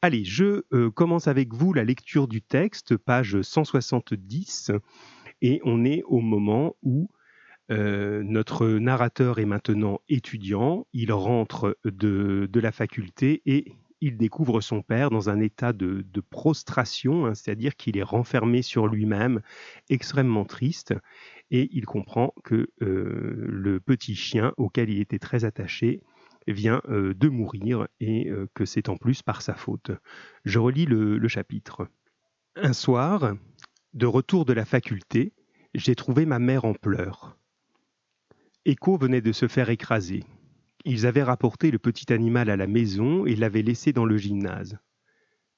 Allez, je euh, commence avec vous la lecture du texte, page 170, et on est au moment où euh, notre narrateur est maintenant étudiant, il rentre de, la faculté et il découvre son père dans un état de, prostration, hein, c'est-à-dire qu'il est renfermé sur lui-même, extrêmement triste, et il comprend que euh, le petit chien auquel il était très attaché vient euh, de mourir et que c'est en plus par sa faute. Je relis le chapitre. Un soir, de retour de la faculté, j'ai trouvé ma mère en pleurs. Echo venait de se faire écraser. Ils avaient rapporté le petit animal à la maison et l'avaient laissé dans le gymnase.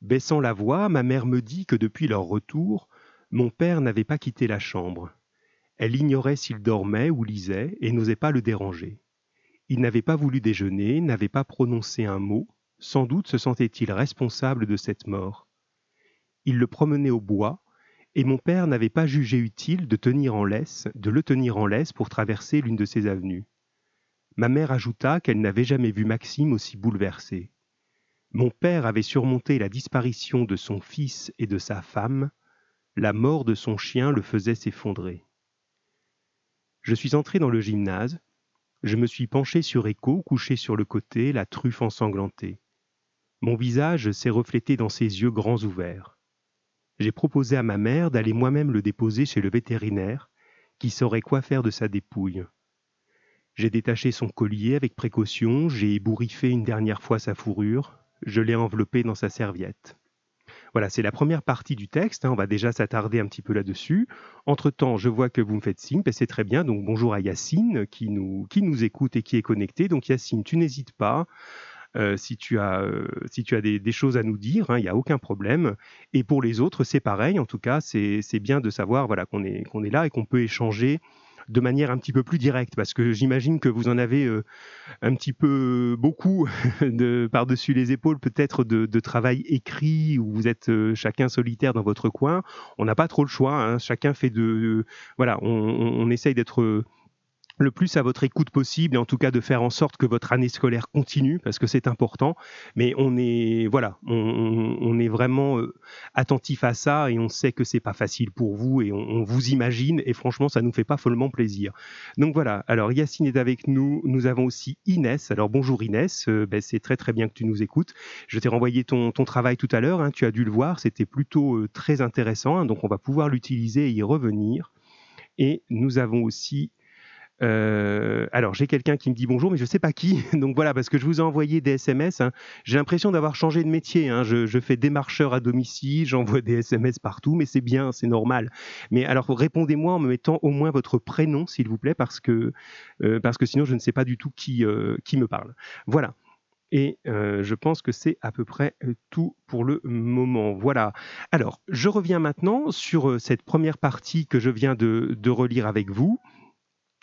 Baissant la voix, ma mère me dit que depuis leur retour, mon père n'avait pas quitté la chambre. Elle ignorait s'il dormait ou lisait et n'osait pas le déranger. Il n'avait pas voulu déjeuner, n'avait pas prononcé un mot, sans doute se sentait-il responsable de cette mort. Il le promenait au bois, et mon père n'avait pas jugé utile de tenir en laisse, de le tenir en laisse pour traverser l'une de ces avenues. Ma mère ajouta qu'elle n'avait jamais vu Maxime aussi bouleversé. Mon père avait surmonté la disparition de son fils et de sa femme, la mort de son chien le faisait s'effondrer. Je suis entré dans le gymnase, je me suis penché sur Echo, couché sur le côté, la truffe ensanglantée. Mon visage s'est reflété dans ses yeux grands ouverts j'ai proposé à ma mère d'aller moi-même le déposer chez le vétérinaire, qui saurait quoi faire de sa dépouille. J'ai détaché son collier avec précaution, j'ai ébouriffé une dernière fois sa fourrure, je l'ai enveloppé dans sa serviette. Voilà, c'est la première partie du texte. Hein, on va déjà s'attarder un petit peu là-dessus. Entre-temps, je vois que vous me faites signe, ben, c'est très bien. Donc bonjour à Yacine qui nous, qui nous écoute et qui est connecté. Donc Yacine, tu n'hésites pas euh, si tu as, euh, si tu as des, choses à nous dire, hein, il n'y a aucun problème. Et pour les autres, c'est pareil. En tout cas, c'est bien de savoir voilà, qu'on est, qu'on est là et qu'on peut échanger de manière un petit peu plus directe, parce que j'imagine que vous en avez euh, un petit peu beaucoup de, par-dessus les épaules, peut-être de, travail écrit, où vous êtes chacun solitaire dans votre coin. On n'a pas trop le choix, hein. chacun fait de... voilà, on, on essaye d'être le plus à votre écoute possible et en tout cas de faire en sorte que votre année scolaire continue parce que c'est important. Mais on est voilà, on, est vraiment euh, attentif à ça et on sait que c'est pas facile pour vous et on, vous imagine et franchement ça nous fait pas follement plaisir. Donc voilà. Alors Yacine est avec nous. Nous avons aussi Inès. Alors bonjour Inès. Euh, ben, c'est très très bien que tu nous écoutes. Je t'ai renvoyé ton, travail tout à l'heure. Hein. tu as dû le voir. C'était plutôt euh, très intéressant. Hein. donc on va pouvoir l'utiliser et y revenir. Et nous avons aussi euh, alors, j'ai quelqu'un qui me dit bonjour, mais je ne sais pas qui. Donc voilà, parce que je vous ai envoyé des SMS. Hein. J'ai l'impression d'avoir changé de métier. Hein. Je, fais démarcheur à domicile, j'envoie des SMS partout, mais c'est bien, c'est normal. Mais alors, répondez-moi en me mettant au moins votre prénom, s'il vous plaît, parce que, euh, parce que sinon, je ne sais pas du tout qui, euh, qui me parle. Voilà. Et je pense que c'est à peu près tout pour le moment. Voilà. Alors, je reviens maintenant sur cette première partie que je viens de relire avec vous.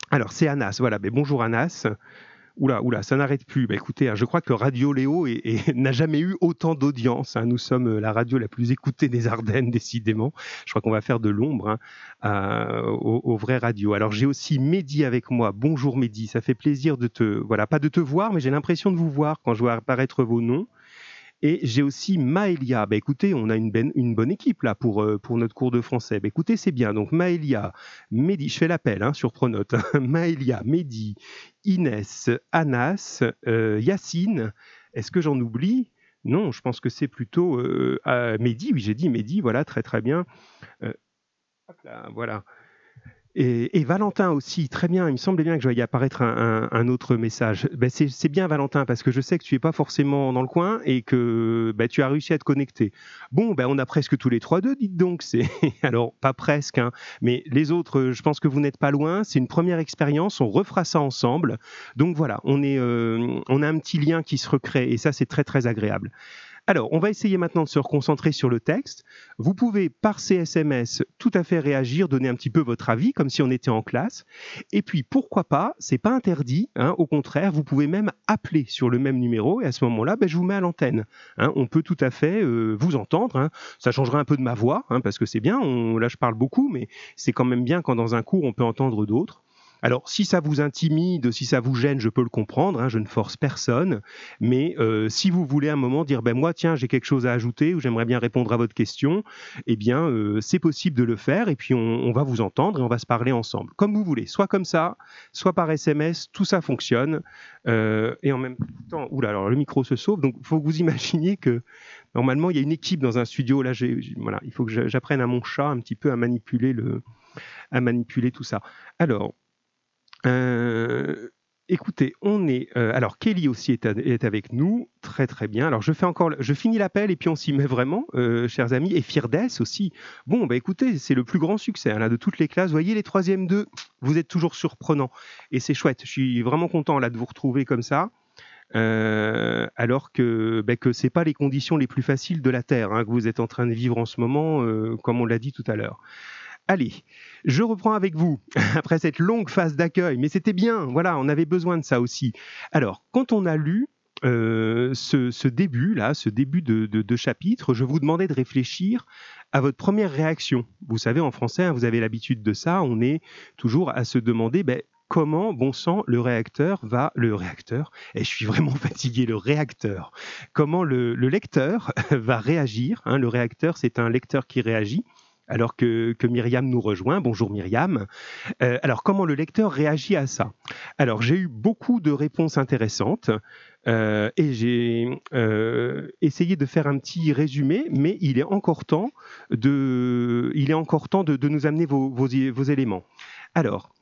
Alors, c'est Anas, voilà. Mais bonjour Anas. Oula, oula, ça n'arrête plus. Bah, écoutez, hein, je crois que Radio Léo n'a jamais eu autant d'audience. Hein. Nous sommes euh, la radio la plus écoutée des Ardennes, décidément. Je crois qu'on va faire de l'ombre hein, aux, vraies radios. Alors j'ai aussi Mehdi avec moi. Bonjour Mehdi, ça fait plaisir de te, voilà, pas de te voir, mais j'ai l'impression de vous voir quand je vois apparaître vos noms. Et j'ai aussi Maëlia. Bah, écoutez, on a une, ben, une bonne équipe là pour, euh, pour notre cours de français. Bah, écoutez, c'est bien. Donc Maëlia, Mehdi, je fais l'appel hein, sur Pronote. Maëlia, Mehdi, Inès, Anas, euh, Yacine. Est-ce que j'en oublie? Non, je pense que c'est plutôt euh, Mehdi, oui j'ai dit Mehdi, voilà, très très bien. voilà. Et, Valentin aussi, très bien. Il me semblait bien que je voyais apparaître un, autre message. Ben c'est bien Valentin parce que je sais que tu es pas forcément dans le coin et que ben, tu as réussi à te connecter. Bon, ben on a presque tous les trois deux, dites donc. Alors pas presque, hein, mais les autres, je pense que vous n'êtes pas loin. C'est une première expérience. On refera ça ensemble. Donc voilà, on est, euh, on a un petit lien qui se recrée et ça c'est très très agréable. Alors, on va essayer maintenant de se reconcentrer sur le texte. Vous pouvez, par CSMS, tout à fait réagir, donner un petit peu votre avis, comme si on était en classe. Et puis, pourquoi pas, c'est pas interdit. Hein, au contraire, vous pouvez même appeler sur le même numéro, et à ce moment-là, ben, je vous mets à l'antenne. Hein. on peut tout à fait euh, vous entendre. Hein. Ça changera un peu de ma voix, parce que c'est bien. là, je parle beaucoup, mais c'est quand même bien quand dans un cours, on peut entendre d'autres. Alors, si ça vous intimide, si ça vous gêne, je peux le comprendre, hein, je ne force personne, mais euh, si vous voulez un moment dire, ben moi, tiens, j'ai quelque chose à ajouter ou j'aimerais bien répondre à votre question, eh bien, euh, c'est possible de le faire et puis on, va vous entendre et on va se parler ensemble, comme vous voulez, soit comme ça, soit par SMS, tout ça fonctionne. Euh, et en même temps, oula, alors le micro se sauve, donc faut que vous imaginiez que normalement, il y a une équipe dans un studio, là, voilà, il faut que j'apprenne à mon chat un petit peu à manipuler le à manipuler tout ça. Alors, euh, écoutez, on est. Euh, alors, Kelly aussi est, avec nous. Très, très bien. Alors, je fais encore. Je finis l'appel et puis on s'y met vraiment, euh, chers amis. Et Firdes aussi. Bon, bah écoutez, c'est le plus grand succès hein, là, de toutes les classes. Voyez, les troisièmes deux, vous êtes toujours surprenants. Et c'est chouette. Je suis vraiment content là de vous retrouver comme ça. alors que bah, que c'est pas les conditions les plus faciles de la Terre hein, que vous êtes en train de vivre en ce moment, comme on l'a dit tout à l'heure. Allez, je reprends avec vous après cette longue phase d'accueil, mais c'était bien, voilà, on avait besoin de ça aussi. Alors, quand on a lu euh, ce, début là, ce début de, chapitre, je vous demandais de réfléchir à votre première réaction. Vous savez, en français, hein, vous avez l'habitude de ça, on est toujours à se demander ben, comment, bon sang, le réacteur va, le réacteur, et je suis vraiment fatigué, le réacteur, comment le, lecteur va réagir. Hein. le réacteur, c'est un lecteur qui réagit alors que, Myriam nous rejoint. Bonjour Myriam. Euh, alors comment le lecteur réagit à ça? Alors j'ai eu beaucoup de réponses intéressantes euh, et j'ai euh, essayé de faire un petit résumé, mais il est encore temps de, il est encore temps de, nous amener vos, vos, vos éléments. Alors,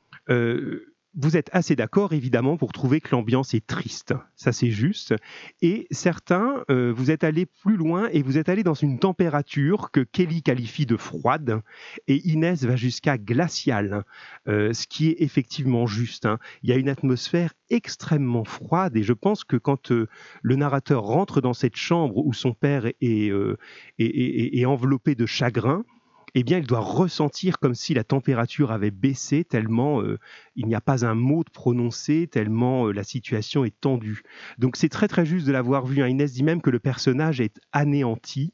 vous êtes assez d'accord, évidemment, pour trouver que l'ambiance est triste. Ça, c'est juste. Et certains, euh, vous êtes allés plus loin et vous êtes allés dans une température que Kelly qualifie de froide et Inès va jusqu'à glaciale, euh, ce qui est effectivement juste. Hein. Il y a une atmosphère extrêmement froide et je pense que quand euh, le narrateur rentre dans cette chambre où son père est, est enveloppé de chagrin, eh bien, il doit ressentir comme si la température avait baissé tellement euh, il n'y a pas un mot de prononcé, tellement euh, la situation est tendue. Donc c'est très très juste de l'avoir vu. Hein. Inès dit même que le personnage est anéanti.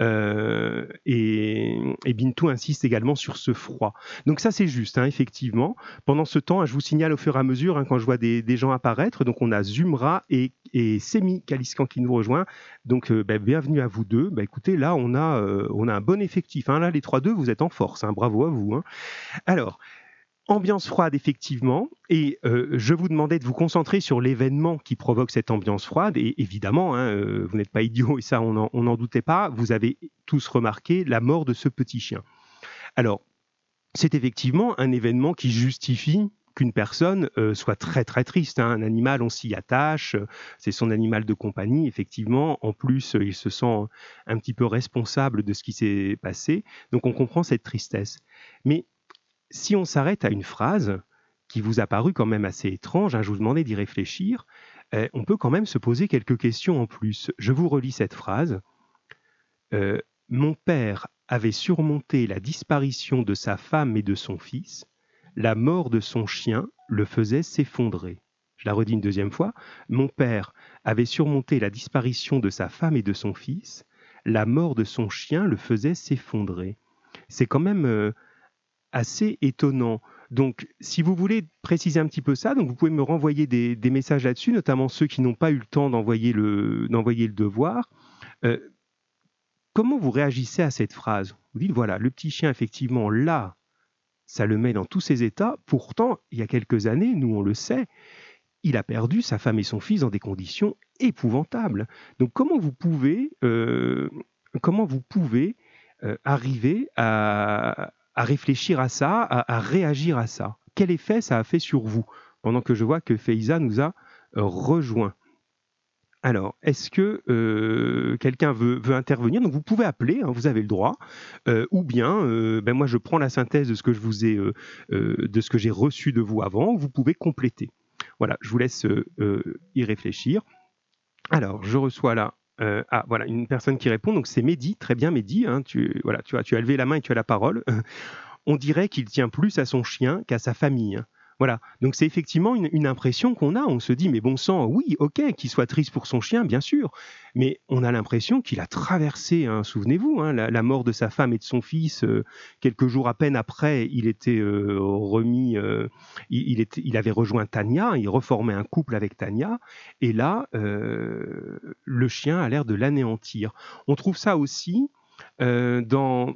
Euh, et, et, Bintou insiste également sur ce froid. Donc ça c'est juste, hein, effectivement. Pendant ce temps, je vous signale au fur et à mesure hein, quand je vois des, gens apparaître. Donc on a Zumra et, Semi Kaliskan qui nous rejoint. Donc euh, bah, bienvenue à vous deux. Bah, écoutez, là on a, euh, on a un bon effectif. Hein. Là les trois deux, vous êtes en force. Bravo à vous. Alors ambiance froide effectivement, et euh, je vous demandais de vous concentrer sur l'événement qui provoque cette ambiance froide, et évidemment, hein, euh, vous n'êtes pas idiot, et ça on n'en doutait pas, vous avez tous remarqué la mort de ce petit chien. Alors, c'est effectivement un événement qui justifie qu'une personne euh, soit très très triste. Hein. Un animal, on s'y attache, c'est son animal de compagnie, effectivement. En plus, il se sent un petit peu responsable de ce qui s'est passé, donc on comprend cette tristesse. Mais si on s'arrête à une phrase qui vous a paru quand même assez étrange, hein, je vous demandais d'y réfléchir, euh, on peut quand même se poser quelques questions en plus. Je vous relis cette phrase. Euh, mon père avait surmonté la disparition de sa femme et de son fils, la mort de son chien le faisait s'effondrer. Je la redis une deuxième fois. Mon père avait surmonté la disparition de sa femme et de son fils, la mort de son chien le faisait s'effondrer. C'est quand même euh, assez étonnant. Donc, si vous voulez préciser un petit peu ça, donc vous pouvez me renvoyer des, messages là-dessus, notamment ceux qui n'ont pas eu le temps d'envoyer le, devoir. Euh, comment vous réagissez à cette phrase? Vous dites, voilà, le petit chien, effectivement, là, ça le met dans tous ses états. Pourtant, il y a quelques années, nous, on le sait, il a perdu sa femme et son fils dans des conditions épouvantables. Donc, comment vous pouvez, euh, comment vous pouvez euh, arriver à, à réfléchir à ça, à, réagir à ça Quel effet ça a fait sur vous Pendant que je vois que Feiza nous a euh, rejoint. Alors, est-ce que euh, quelqu'un veut, intervenir? Donc, vous pouvez appeler, hein, vous avez le droit, euh, ou bien, ben moi, je prends la synthèse de ce que je vous ai, de ce que j'ai reçu de vous avant. Vous pouvez compléter. Voilà, je vous laisse y réfléchir. Alors, je reçois là euh, ah, voilà, une personne qui répond. Donc, c'est Mehdi. Très bien, Mehdi. Hein, tu, voilà, tu, as, tu as levé la main et tu as la parole. On dirait qu'il tient plus à son chien qu'à sa famille. Voilà. Donc c'est effectivement une, impression qu'on a. On se dit, mais bon sang, oui, ok, qu'il soit triste pour son chien, bien sûr. Mais on a l'impression qu'il a traversé, hein, souvenez-vous, hein, la, mort de sa femme et de son fils. Euh, quelques jours à peine après, il était euh, remis, euh, il, avait rejoint Tania, il reformait un couple avec Tania. Et là, le chien a l'air de l'anéantir. On trouve ça aussi dans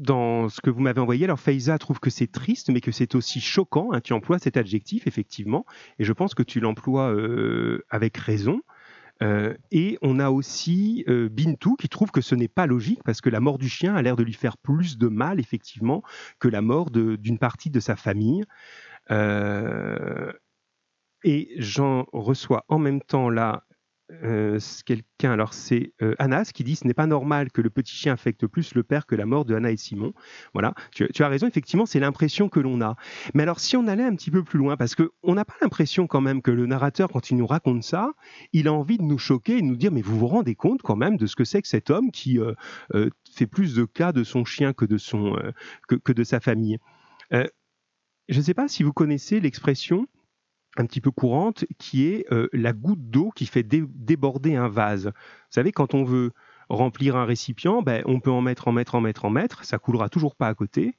dans ce que vous m'avez envoyé. Alors Faiza trouve que c'est triste, mais que c'est aussi choquant. Hein, tu emploies cet adjectif, effectivement, et je pense que tu l'emploies euh, avec raison. Euh, et on a aussi euh, Bintou qui trouve que ce n'est pas logique parce que la mort du chien a l'air de lui faire plus de mal, effectivement, que la mort d'une partie de sa famille. et j'en reçois en même temps là euh, quelqu'un, alors c'est euh, Anas qui dit ce n'est pas normal que le petit chien affecte plus le père que la mort de Anna et Simon. Voilà, tu, as raison, effectivement, c'est l'impression que l'on a. Mais alors si on allait un petit peu plus loin, parce qu'on n'a pas l'impression quand même que le narrateur, quand il nous raconte ça, il a envie de nous choquer et de nous dire mais vous vous rendez compte quand même de ce que c'est que cet homme qui euh, fait plus de cas de son chien que de, son, que, de sa famille. je ne sais pas si vous connaissez l'expression un petit peu courante, qui est euh, la goutte d'eau qui fait déborder un vase. Vous savez, quand on veut remplir un récipient, ben, on peut en mettre, en mettre, en mettre, en mettre, ça coulera toujours pas à côté,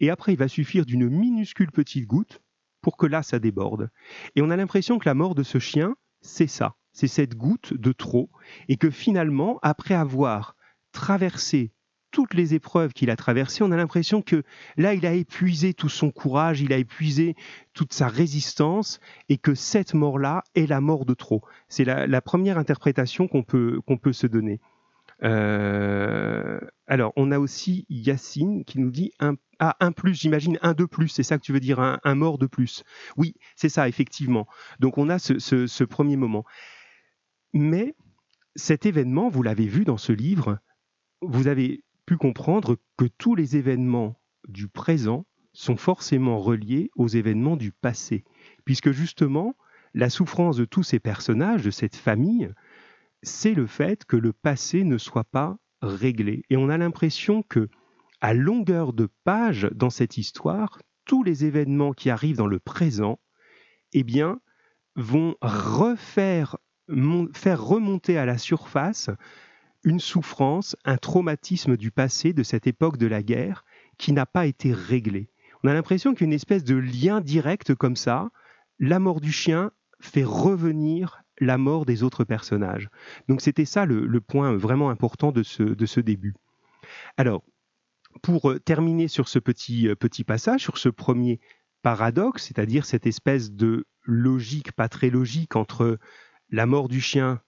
et après il va suffire d'une minuscule petite goutte pour que là ça déborde. Et on a l'impression que la mort de ce chien, c'est ça, c'est cette goutte de trop, et que finalement, après avoir traversé toutes les épreuves qu'il a traversées, on a l'impression que là, il a épuisé tout son courage, il a épuisé toute sa résistance, et que cette mort-là est la mort de trop. C'est la, première interprétation qu'on peut, se donner. Euh, alors, on a aussi Yacine qui nous dit ah, un plus, j'imagine un de plus, c'est ça que tu veux dire, un, mort de plus. Oui, c'est ça, effectivement. Donc, on a ce premier moment. Mais cet événement, vous l'avez vu dans ce livre, vous avez pu comprendre que tous les événements du présent sont forcément reliés aux événements du passé, puisque justement, la souffrance de tous ces personnages, de cette famille, c'est le fait que le passé ne soit pas réglé. Et on a l'impression que, à longueur de page dans cette histoire, tous les événements qui arrivent dans le présent, eh vont refaire faire remonter à la surface une souffrance, un traumatisme du passé, de cette époque de la guerre, qui n'a pas été réglé. On a l'impression qu'une espèce de lien direct comme ça, la mort du chien fait revenir la mort des autres personnages. Donc c'était ça le, point vraiment important de ce, de ce début. Alors, pour euh, terminer sur ce petit, euh, petit passage, sur ce premier paradoxe, c'est-à-dire cette espèce de logique pas très logique entre la mort du chien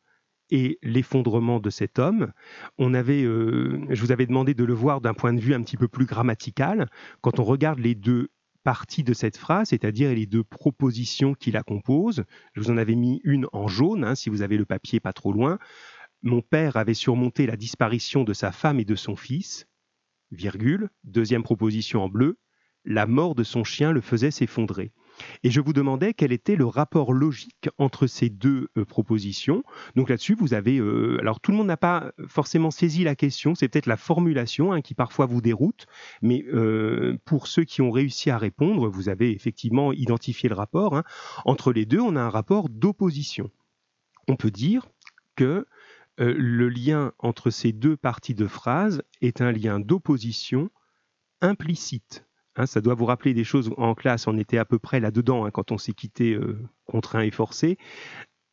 et l'effondrement de cet homme. On avait, euh, je vous avais demandé de le voir d'un point de vue un petit peu plus grammatical. Quand on regarde les deux parties de cette phrase, c'est-à-dire les deux propositions qui la composent, je vous en avais mis une en jaune, hein, si vous avez le papier pas trop loin. Mon père avait surmonté la disparition de sa femme et de son fils, virgule, deuxième proposition en bleu, la mort de son chien le faisait s'effondrer. Et je vous demandais quel était le rapport logique entre ces deux euh, propositions. Donc là-dessus, vous avez... Euh, alors tout le monde n'a pas forcément saisi la question, c'est peut-être la formulation hein, qui parfois vous déroute, mais euh, pour ceux qui ont réussi à répondre, vous avez effectivement identifié le rapport. Hein. Entre les deux, on a un rapport d'opposition. On peut dire que le lien entre ces deux parties de phrase est un lien d'opposition implicite. Hein, ça doit vous rappeler des choses en classe, on était à peu près là-dedans hein, quand on s'est quitté euh, contraint et forcé.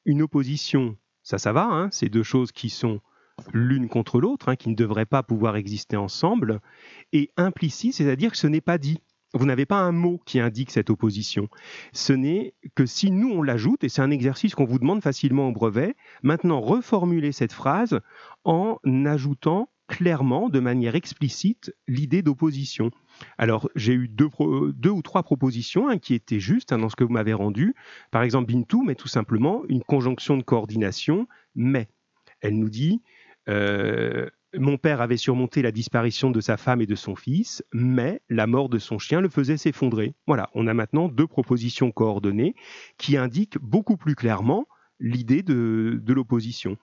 Une opposition, ça, ça va, hein, c'est deux choses qui sont l'une contre l'autre, qui ne devraient pas pouvoir exister ensemble, et implicite, c'est-à-dire que ce n'est pas dit. Vous n'avez pas un mot qui indique cette opposition. Ce n'est que si nous on l'ajoute, et c'est un exercice qu'on vous demande facilement au brevet, maintenant reformuler cette phrase en ajoutant clairement, de manière explicite, l'idée d'opposition. Alors, j'ai eu deux, ou trois propositions hein, qui étaient justes hein, dans ce que vous m'avez rendu. Par exemple, Bintou met tout simplement une conjonction de coordination, mais. Elle nous dit euh, Mon père avait surmonté la disparition de sa femme et de son fils, mais la mort de son chien le faisait s'effondrer. Voilà, on a maintenant deux propositions coordonnées qui indiquent beaucoup plus clairement l'idée de, l'opposition.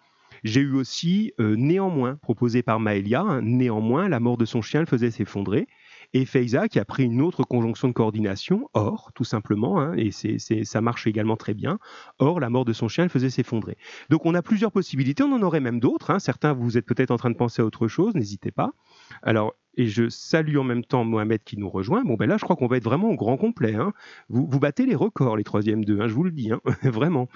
J'ai eu aussi euh, néanmoins proposé par Maëlia, hein, néanmoins la mort de son chien le faisait s'effondrer. Et Feiza qui a pris une autre conjonction de coordination, or, tout simplement, hein, et c'est, ça marche également très bien, or, la mort de son chien elle faisait s'effondrer. Donc on a plusieurs possibilités, on en aurait même d'autres. Hein. Certains, vous êtes peut-être en train de penser à autre chose, n'hésitez pas. Alors, et je salue en même temps Mohamed qui nous rejoint. Bon, ben là, je crois qu'on va être vraiment au grand complet. Hein. Vous, battez les records, les troisièmes deux, hein, je vous le dis, hein, vraiment.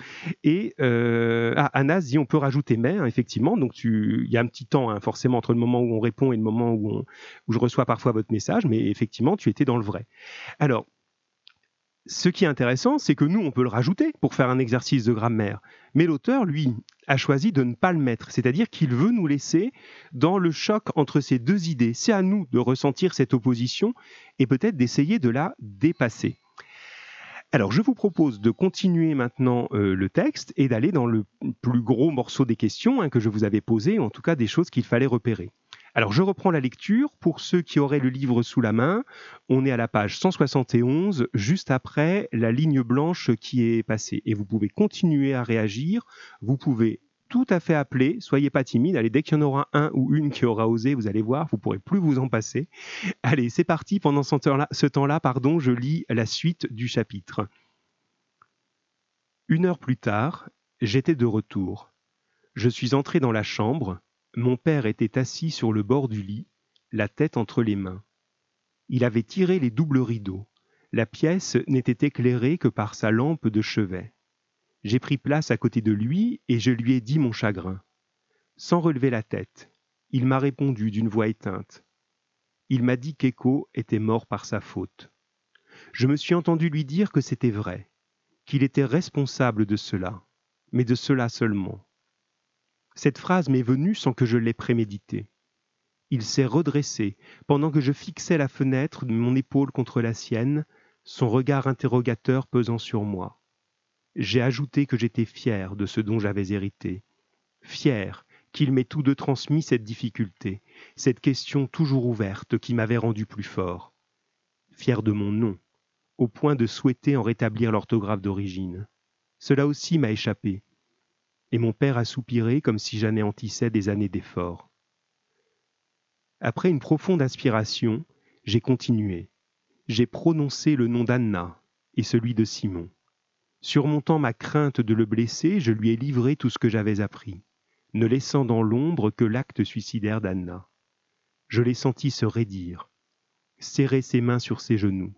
Et euh, ah, Anas dit on peut rajouter mais, hein, effectivement. Donc, il y a un petit temps, forcément, entre le moment où on répond et le moment où je reçois parfois votre message, mais effectivement, tu étais dans le vrai. Alors, ce qui est intéressant, c'est que nous, on peut le rajouter pour faire un exercice de grammaire. Mais l'auteur, lui, a choisi de ne pas le mettre, c'est-à-dire qu'il veut nous laisser dans le choc entre ces deux idées. C'est à nous de ressentir cette opposition et peut-être d'essayer de la dépasser. Alors, je vous propose de continuer maintenant euh, le texte et d'aller dans le plus gros morceau des questions hein, que je vous avais posées, en tout cas des choses qu'il fallait repérer. Alors je reprends la lecture. Pour ceux qui auraient le livre sous la main, on est à la page 171, juste après la ligne blanche qui est passée. Et vous pouvez continuer à réagir. Vous pouvez tout à fait appeler, soyez pas timide. Allez, dès qu'il y en aura un ou une qui aura osé, vous allez voir, vous pourrez plus vous en passer. Allez, c'est parti. Pendant ce temps-là, pardon, je lis la suite du chapitre. Une heure plus tard, j'étais de retour. Je suis entré dans la chambre, mon père était assis sur le bord du lit, la tête entre les mains. Il avait tiré les doubles rideaux. La pièce n'était éclairée que par sa lampe de chevet. J'ai pris place à côté de lui et je lui ai dit mon chagrin. Sans relever la tête, il m'a répondu d'une voix éteinte. Il m'a dit qu'Echo était mort par sa faute. Je me suis entendu lui dire que c'était vrai, qu'il était responsable de cela, mais de cela seulement. Cette phrase m'est venue sans que je l'aie préméditée. Il s'est redressé, pendant que je fixais la fenêtre de mon épaule contre la sienne, son regard interrogateur pesant sur moi. J'ai ajouté que j'étais fier de ce dont j'avais hérité, fier qu'il m'ait tous deux transmis cette difficulté, cette question toujours ouverte qui m'avait rendu plus fort, fier de mon nom, au point de souhaiter en rétablir l'orthographe d'origine. Cela aussi m'a échappé, et mon père a soupiré comme si j'anéantissais des années d'efforts. Après une profonde inspiration, j'ai continué. J'ai prononcé le nom d'Anna et celui de Simon. Surmontant ma crainte de le blesser, je lui ai livré tout ce que j'avais appris, ne laissant dans l'ombre que l'acte suicidaire d'Anna. Je l'ai senti se raidir, serrer ses mains sur ses genoux.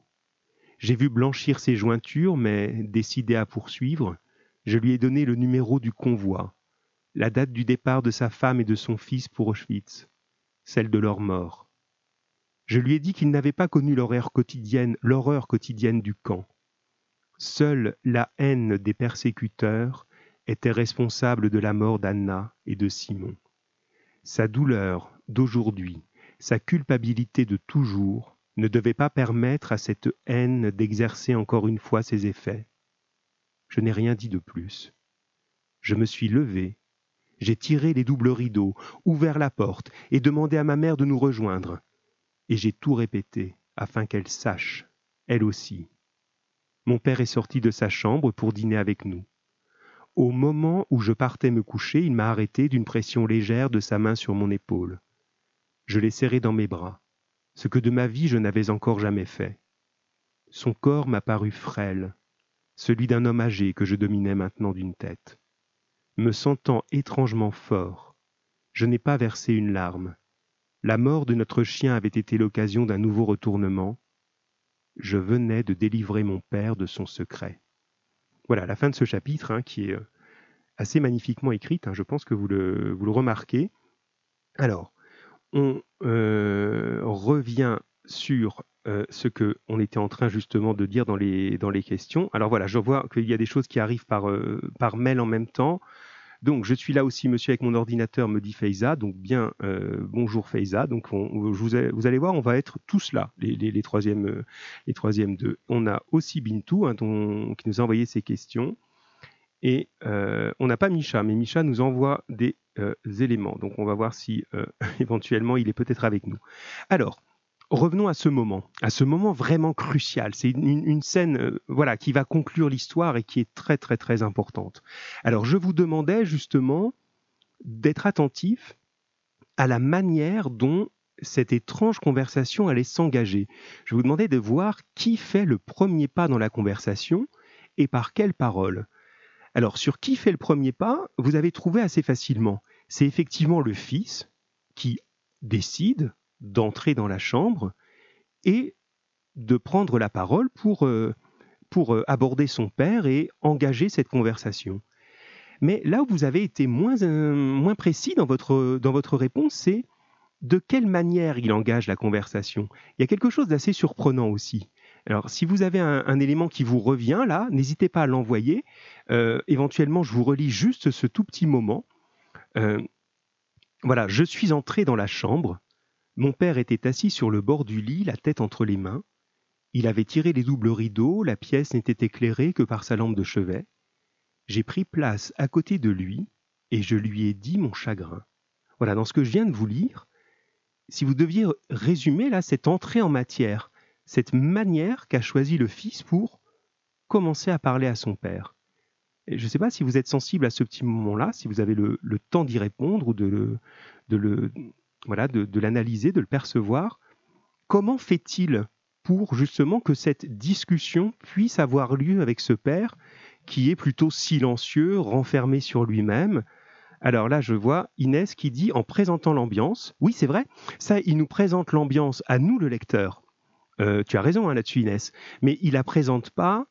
J'ai vu blanchir ses jointures, mais, décidé à poursuivre, je lui ai donné le numéro du convoi, la date du départ de sa femme et de son fils pour Auschwitz, celle de leur mort. Je lui ai dit qu'ils n'avaient pas connu l'horreur quotidienne, l'horreur quotidienne du camp. Seule la haine des persécuteurs était responsable de la mort d'Anna et de Simon. Sa douleur d'aujourd'hui, sa culpabilité de toujours ne devait pas permettre à cette haine d'exercer encore une fois ses effets. Je n'ai rien dit de plus. Je me suis levé, j'ai tiré les doubles rideaux, ouvert la porte et demandé à ma mère de nous rejoindre. Et j'ai tout répété afin qu'elle sache, elle aussi. Mon père est sorti de sa chambre pour dîner avec nous. Au moment où je partais me coucher, il m'a arrêté d'une pression légère de sa main sur mon épaule. Je l'ai serré dans mes bras, ce que de ma vie je n'avais encore jamais fait. Son corps m'a paru frêle, celui d'un homme âgé que je dominais maintenant d'une tête. Me sentant étrangement fort, je n'ai pas versé une larme. La mort de notre chien avait été l'occasion d'un nouveau retournement. Je venais de délivrer mon père de son secret. Voilà la fin de ce chapitre hein, qui est euh, assez magnifiquement écrite, hein, je pense que vous le, vous remarquez. Alors, on euh, revient sur euh, ce que on était en train justement de dire dans les, dans les questions. Alors voilà, je vois qu'il y a des choses qui arrivent par, euh, par mail en même temps. Donc je suis là aussi, monsieur, avec mon ordinateur, me dit Feiza. Donc bien, euh, bonjour Feiza. Donc vous, allez voir, on va être tous là, les, les, troisièmes, les troisièmes deux. On a aussi Bintou hein, qui nous a envoyé ses questions. Et on n'a pas Micha, mais Micha nous envoie des éléments. Donc on va voir si éventuellement il est peut-être avec nous. Alors, revenons à ce moment, à ce moment vraiment crucial. C'est une, scène euh, voilà, qui va conclure l'histoire et qui est très très très importante. Alors je vous demandais justement d'être attentif à la manière dont cette étrange conversation allait s'engager. Je vous demandais de voir qui fait le premier pas dans la conversation et par quelle parole. Alors, sur qui fait le premier pas, vous avez trouvé assez facilement. C'est effectivement le fils qui décide d'entrer dans la chambre et de prendre la parole pour, euh, euh, aborder son père et engager cette conversation. Mais là où vous avez été moins, euh, précis dans votre, dans votre réponse, c'est de quelle manière il engage la conversation. Il y a quelque chose d'assez surprenant aussi. Alors, si vous avez un, élément qui vous revient là, n'hésitez pas à l'envoyer. éventuellement, je vous relis juste ce tout petit moment. voilà, je suis entré dans la chambre. Mon père était assis sur le bord du lit, la tête entre les mains. Il avait tiré les doubles rideaux, la pièce n'était éclairée que par sa lampe de chevet. J'ai pris place à côté de lui et je lui ai dit mon chagrin. Voilà, dans ce que je viens de vous lire, si vous deviez résumer là cette entrée en matière, cette manière qu'a choisi le fils pour commencer à parler à son père. je ne sais pas si vous êtes sensible à ce petit moment-là, si vous avez le, temps d'y répondre ou de le, de le, voilà, de, l'analyser, de le percevoir. Comment fait-il pour justement que cette discussion puisse avoir lieu avec ce père qui est plutôt silencieux, renfermé sur lui-même? Alors là, je vois Inès qui dit en présentant l'ambiance, oui c'est vrai, ça il nous présente l'ambiance à nous le lecteur. Euh, tu as raison hein, là-dessus Inès, mais il la présente pas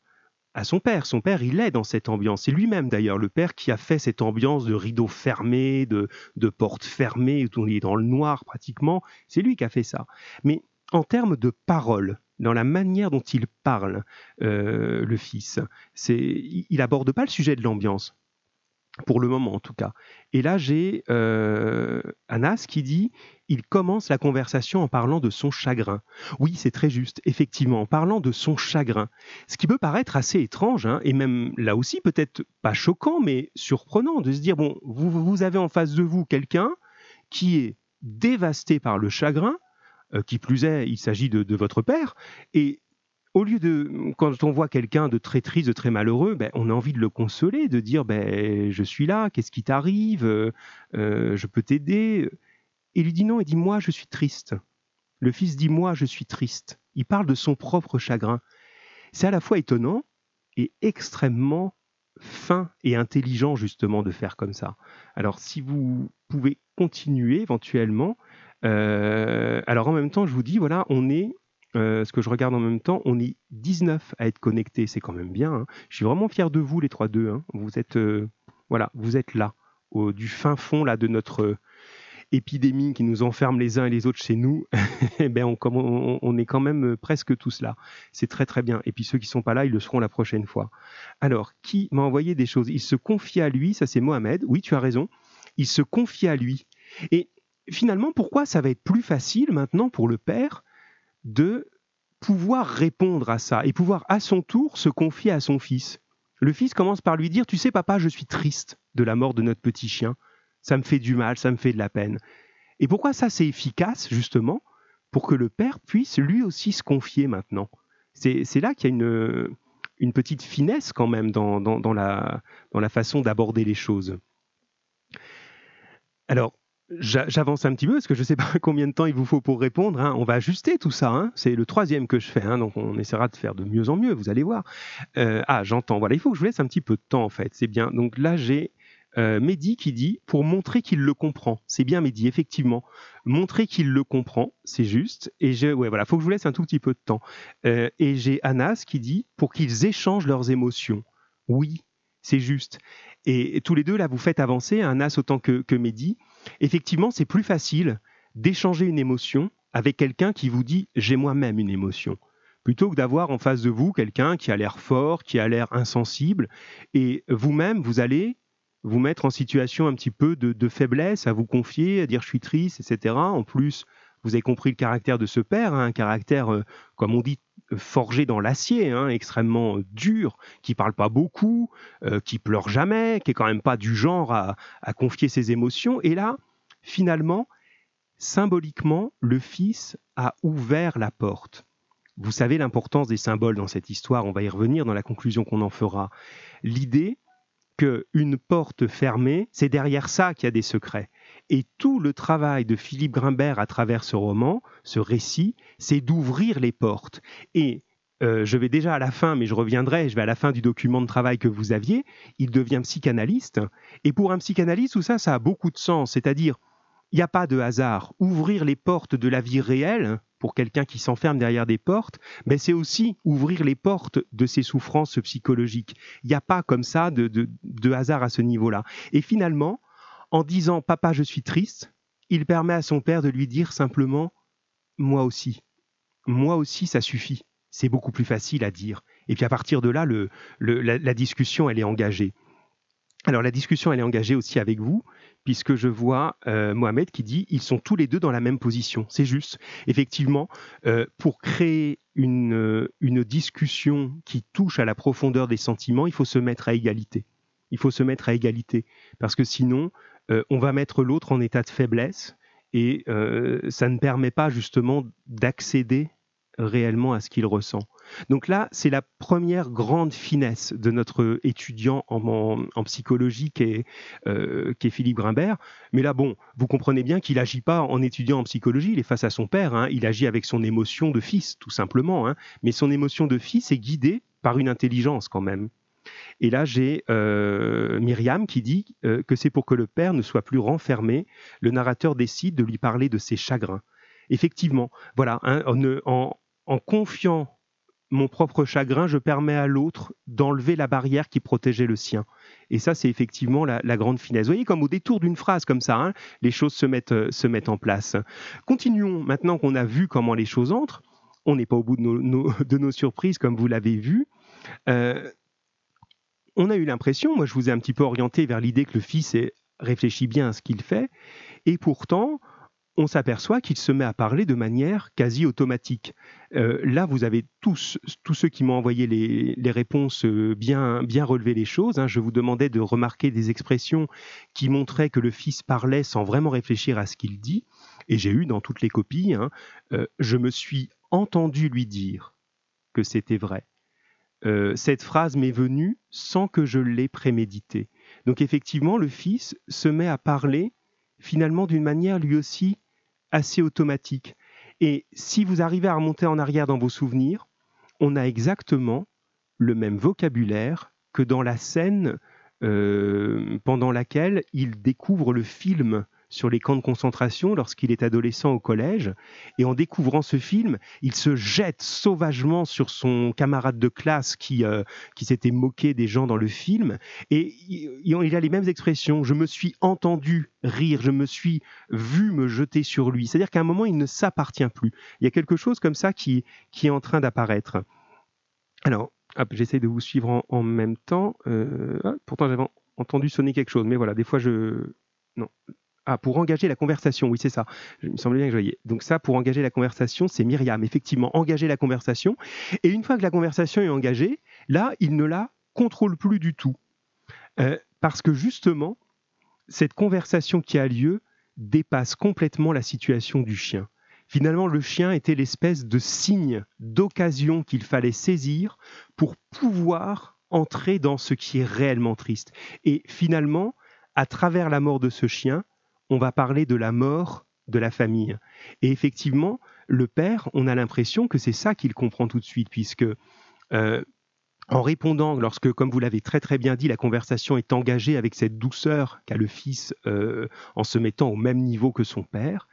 à son père. Son père, il est dans cette ambiance. C'est lui-même d'ailleurs, le père qui a fait cette ambiance de rideaux fermés, de, de portes fermées, où on est dans le noir pratiquement. C'est lui qui a fait ça. Mais en termes de parole, dans la manière dont il parle, euh, le fils, c'est, il aborde pas le sujet de l'ambiance pour le moment en tout cas. Et là, j'ai euh, Anas qui dit il commence la conversation en parlant de son chagrin. Oui, c'est très juste, effectivement, en parlant de son chagrin. Ce qui peut paraître assez étrange, hein, et même là aussi peut-être pas choquant, mais surprenant de se dire bon, vous, avez en face de vous quelqu'un qui est dévasté par le chagrin, euh, qui plus est, il s'agit de, votre père, et au lieu de, quand on voit quelqu'un de très triste, de très malheureux, ben, on a envie de le consoler, de dire ben, Je suis là, qu'est-ce qui t'arrive euh, euh, Je peux t'aider. Il lui dit non, il dit Moi, je suis triste. Le fils dit Moi, je suis triste. Il parle de son propre chagrin. C'est à la fois étonnant et extrêmement fin et intelligent, justement, de faire comme ça. Alors, si vous pouvez continuer éventuellement, euh, alors en même temps, je vous dis voilà, on est euh, ce que je regarde en même temps, on est 19 à être connectés, c'est quand même bien. Hein. Je suis vraiment fier de vous, les 3-2. Hein. Vous êtes, euh, voilà, vous êtes là, au, du fin fond là de notre euh, épidémie qui nous enferme les uns et les autres chez nous. Eh ben on, on, on, est quand même presque tous là. C'est très très bien. Et puis ceux qui sont pas là, ils le seront la prochaine fois. Alors, qui m'a envoyé des choses? Il se confie à lui. Ça c'est Mohamed. Oui, tu as raison. Il se confie à lui. Et finalement, pourquoi ça va être plus facile maintenant pour le père de pouvoir répondre à ça et pouvoir à son tour se confier à son fils. Le fils commence par lui dire, tu sais papa, je suis triste de la mort de notre petit chien, ça me fait du mal, ça me fait de la peine. Et pourquoi ça c'est efficace justement? Pour que le père puisse lui aussi se confier maintenant. C'est là qu'il y a une, petite finesse quand même dans, la, dans la façon d'aborder les choses. Alors, J'avance un petit peu parce que je ne sais pas combien de temps il vous faut pour répondre. Hein. On va ajuster tout ça. Hein. C'est le troisième que je fais, hein. donc on essaiera de faire de mieux en mieux. Vous allez voir. Euh, ah, j'entends. Voilà, il faut que je vous laisse un petit peu de temps en fait. C'est bien. Donc là, j'ai euh, Mehdi qui dit pour montrer qu'il le comprend. C'est bien Mehdi, effectivement. Montrer qu'il le comprend, c'est juste. Et je, ouais, voilà, faut que je vous laisse un tout petit peu de temps. Euh, et j'ai Anas qui dit pour qu'ils échangent leurs émotions. Oui, c'est juste. Et, tous les deux là, vous faites avancer Anas autant que, que Mehdi effectivement, c'est plus facile d'échanger une émotion avec quelqu'un qui vous dit j'ai moi-même une émotion, plutôt que d'avoir en face de vous quelqu'un qui a l'air fort, qui a l'air insensible, et vous-même, vous allez vous mettre en situation un petit peu de, faiblesse, à vous confier, à dire je suis triste, etc. En plus, vous avez compris le caractère de ce père, hein, un caractère, euh, comme on dit, forgé dans l'acier, hein, extrêmement dur, qui parle pas beaucoup, euh, qui pleure jamais, qui est quand même pas du genre à, confier ses émotions. Et là, finalement, symboliquement, le Fils a ouvert la porte. Vous savez l'importance des symboles dans cette histoire, on va y revenir dans la conclusion qu'on en fera. L'idée qu'une porte fermée, c'est derrière ça qu'il y a des secrets. Et tout le travail de Philippe Grimbert à travers ce roman, ce récit, c'est d'ouvrir les portes. Et euh, je vais déjà à la fin, mais je reviendrai, je vais à la fin du document de travail que vous aviez, il devient psychanalyste. Et pour un psychanalyste, tout ça, ça a beaucoup de sens. C'est-à-dire, il n'y a pas de hasard. Ouvrir les portes de la vie réelle, pour quelqu'un qui s'enferme derrière des portes, mais c'est aussi ouvrir les portes de ses souffrances psychologiques. Il n'y a pas comme ça de hasard à ce niveau-là. Et finalement, en disant Papa, je suis triste, il permet à son père de lui dire simplement Moi aussi. Moi aussi, ça suffit c'est beaucoup plus facile à dire. Et puis à partir de là, la, discussion, elle est engagée. Alors la discussion, elle est engagée aussi avec vous, puisque je vois euh, Mohamed qui dit ils sont tous les deux dans la même position. C'est juste. Effectivement, euh, pour créer euh, une discussion qui touche à la profondeur des sentiments, il faut se mettre à égalité. Il faut se mettre à égalité, parce que sinon, on va mettre l'autre en état de faiblesse, et ça ne permet pas justement d'accéder réellement à ce qu'il ressent. Donc là, c'est la première grande finesse de notre étudiant en, psychologie euh, qui est, Philippe Grimbert. Mais là, bon, vous comprenez bien qu'il n'agit pas en étudiant en psychologie, il est face à son père, hein. il agit avec son émotion de fils, tout simplement. Hein. Mais son émotion de fils est guidée par une intelligence quand même. Et là, j'ai euh, Myriam qui dit euh, que c'est pour que le père ne soit plus renfermé, le narrateur décide de lui parler de ses chagrins effectivement, voilà, hein, en, confiant mon propre chagrin, je permets à l'autre d'enlever la barrière qui protégeait le sien. Et ça, c'est effectivement la, grande finesse. Vous voyez, comme au détour d'une phrase comme ça, hein, les choses se mettent, euh, se mettent en place. Continuons, maintenant qu'on a vu comment les choses entrent, on n'est pas au bout de nos, de nos, surprises, comme vous l'avez vu. On a eu l'impression, moi je vous ai un petit peu orienté vers l'idée que le fils réfléchit bien à ce qu'il fait, et pourtant, on s'aperçoit qu'il se met à parler de manière quasi automatique. Euh, là, vous avez tous, tous ceux qui m'ont envoyé les, réponses euh, bien, bien relevé les choses. Hein. Je vous demandais de remarquer des expressions qui montraient que le fils parlait sans vraiment réfléchir à ce qu'il dit. Et j'ai eu dans toutes les copies, hein, euh, je me suis entendu lui dire que c'était vrai. Cette phrase m'est venue sans que je l'ai prémédité. Donc effectivement, le fils se met à parler finalement d'une manière lui aussi assez automatique. Et si vous arrivez à remonter en arrière dans vos souvenirs, on a exactement le même vocabulaire que dans la scène euh, pendant laquelle il découvre le film sur les camps de concentration lorsqu'il est adolescent au collège. Et en découvrant ce film, il se jette sauvagement sur son camarade de classe qui, euh, qui s'était moqué des gens dans le film. Et il, a les mêmes expressions. Je me suis entendu rire, je me suis vu me jeter sur lui. C'est-à-dire qu'à un moment, il ne s'appartient plus. Il y a quelque chose comme ça qui, qui est en train d'apparaître. Alors, j'essaie de vous suivre en, même temps. Euh, ah, pourtant, j'avais entendu sonner quelque chose, mais voilà, des fois, je... Non, ah, pour engager la conversation, oui, c'est ça. Il me semblait bien que je voyais. Donc ça, pour engager la conversation, c'est Myriam, effectivement, engager la conversation. Et une fois que la conversation est engagée, là, il ne la contrôle plus du tout. Euh, parce que justement, cette conversation qui a lieu dépasse complètement la situation du chien. Finalement, le chien était l'espèce de signe, d'occasion qu'il fallait saisir pour pouvoir entrer dans ce qui est réellement triste. Et finalement, à travers la mort de ce chien, on va parler de la mort de la famille. Et effectivement, le père, on a l'impression que c'est ça qu'il comprend tout de suite, puisque euh, en répondant, lorsque, comme vous l'avez très très bien dit, la conversation est engagée avec cette douceur qu'a le fils euh, en se mettant au même niveau que son père,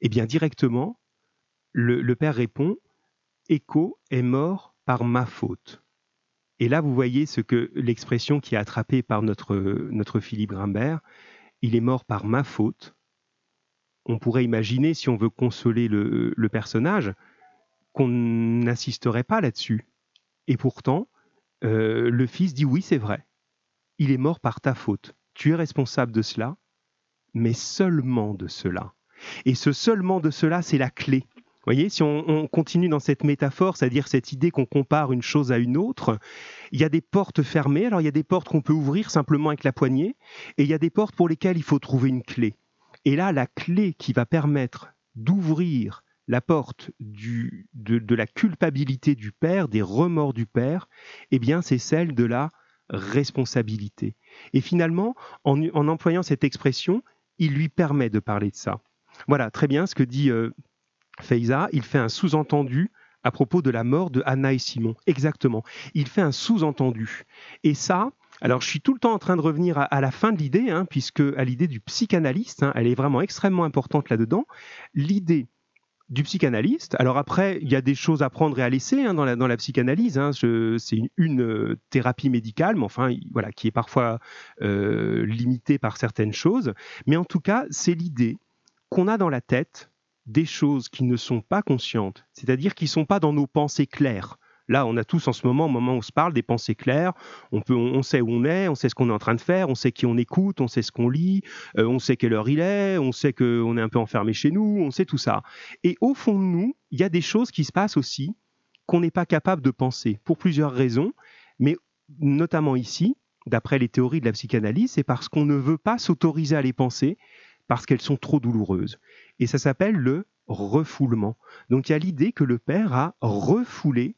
eh bien directement, le, père répond Echo est mort par ma faute. Et là, vous voyez ce que l'expression qui est attrapée par notre, notre Philippe Grimbert, il est mort par ma faute. On pourrait imaginer, si on veut consoler le, personnage, qu'on n'insisterait pas là-dessus. Et pourtant, euh, le fils dit oui, c'est vrai. Il est mort par ta faute. Tu es responsable de cela, mais seulement de cela. Et ce seulement de cela, c'est la clé voyez, si on, continue dans cette métaphore, c'est-à-dire cette idée qu'on compare une chose à une autre, il y a des portes fermées. Alors il y a des portes qu'on peut ouvrir simplement avec la poignée, et il y a des portes pour lesquelles il faut trouver une clé. Et là, la clé qui va permettre d'ouvrir la porte du, de, la culpabilité du père, des remords du père, eh bien, c'est celle de la responsabilité. Et finalement, en employant cette expression, il lui permet de parler de ça. Voilà, très bien ce que dit euh, Feiza. Il fait un sous-entendu à propos de la mort de Anna et Simon. Exactement. Il fait un sous-entendu. Et ça, alors je suis tout le temps en train de revenir à, la fin de l'idée, hein, puisque à l'idée du psychanalyste, hein, elle est vraiment extrêmement importante là-dedans. L'idée du psychanalyste. Alors après, il y a des choses à prendre et à laisser hein, dans, la, psychanalyse. C'est une, euh, thérapie médicale, mais enfin, voilà, qui est parfois euh, limitée par certaines choses. Mais en tout cas, c'est l'idée qu'on a dans la tête des choses qui ne sont pas conscientes, c'est-à-dire qui ne sont pas dans nos pensées claires. Là, on a tous en ce moment, au moment où on se parle, des pensées claires. On, sait où on est, on sait ce qu'on est en train de faire, on sait qui on écoute, on sait ce qu'on lit, euh, on sait quelle heure il est, on sait qu'on est un peu enfermé chez nous, on sait tout ça. Et au fond de nous, il y a des choses qui se passent aussi qu'on n'est pas capable de penser, pour plusieurs raisons, mais notamment ici, d'après les théories de la psychanalyse, c'est parce qu'on ne veut pas s'autoriser à les penser, parce qu'elles sont trop douloureuses. Et ça s'appelle le refoulement. Donc il y a l'idée que le père a refoulé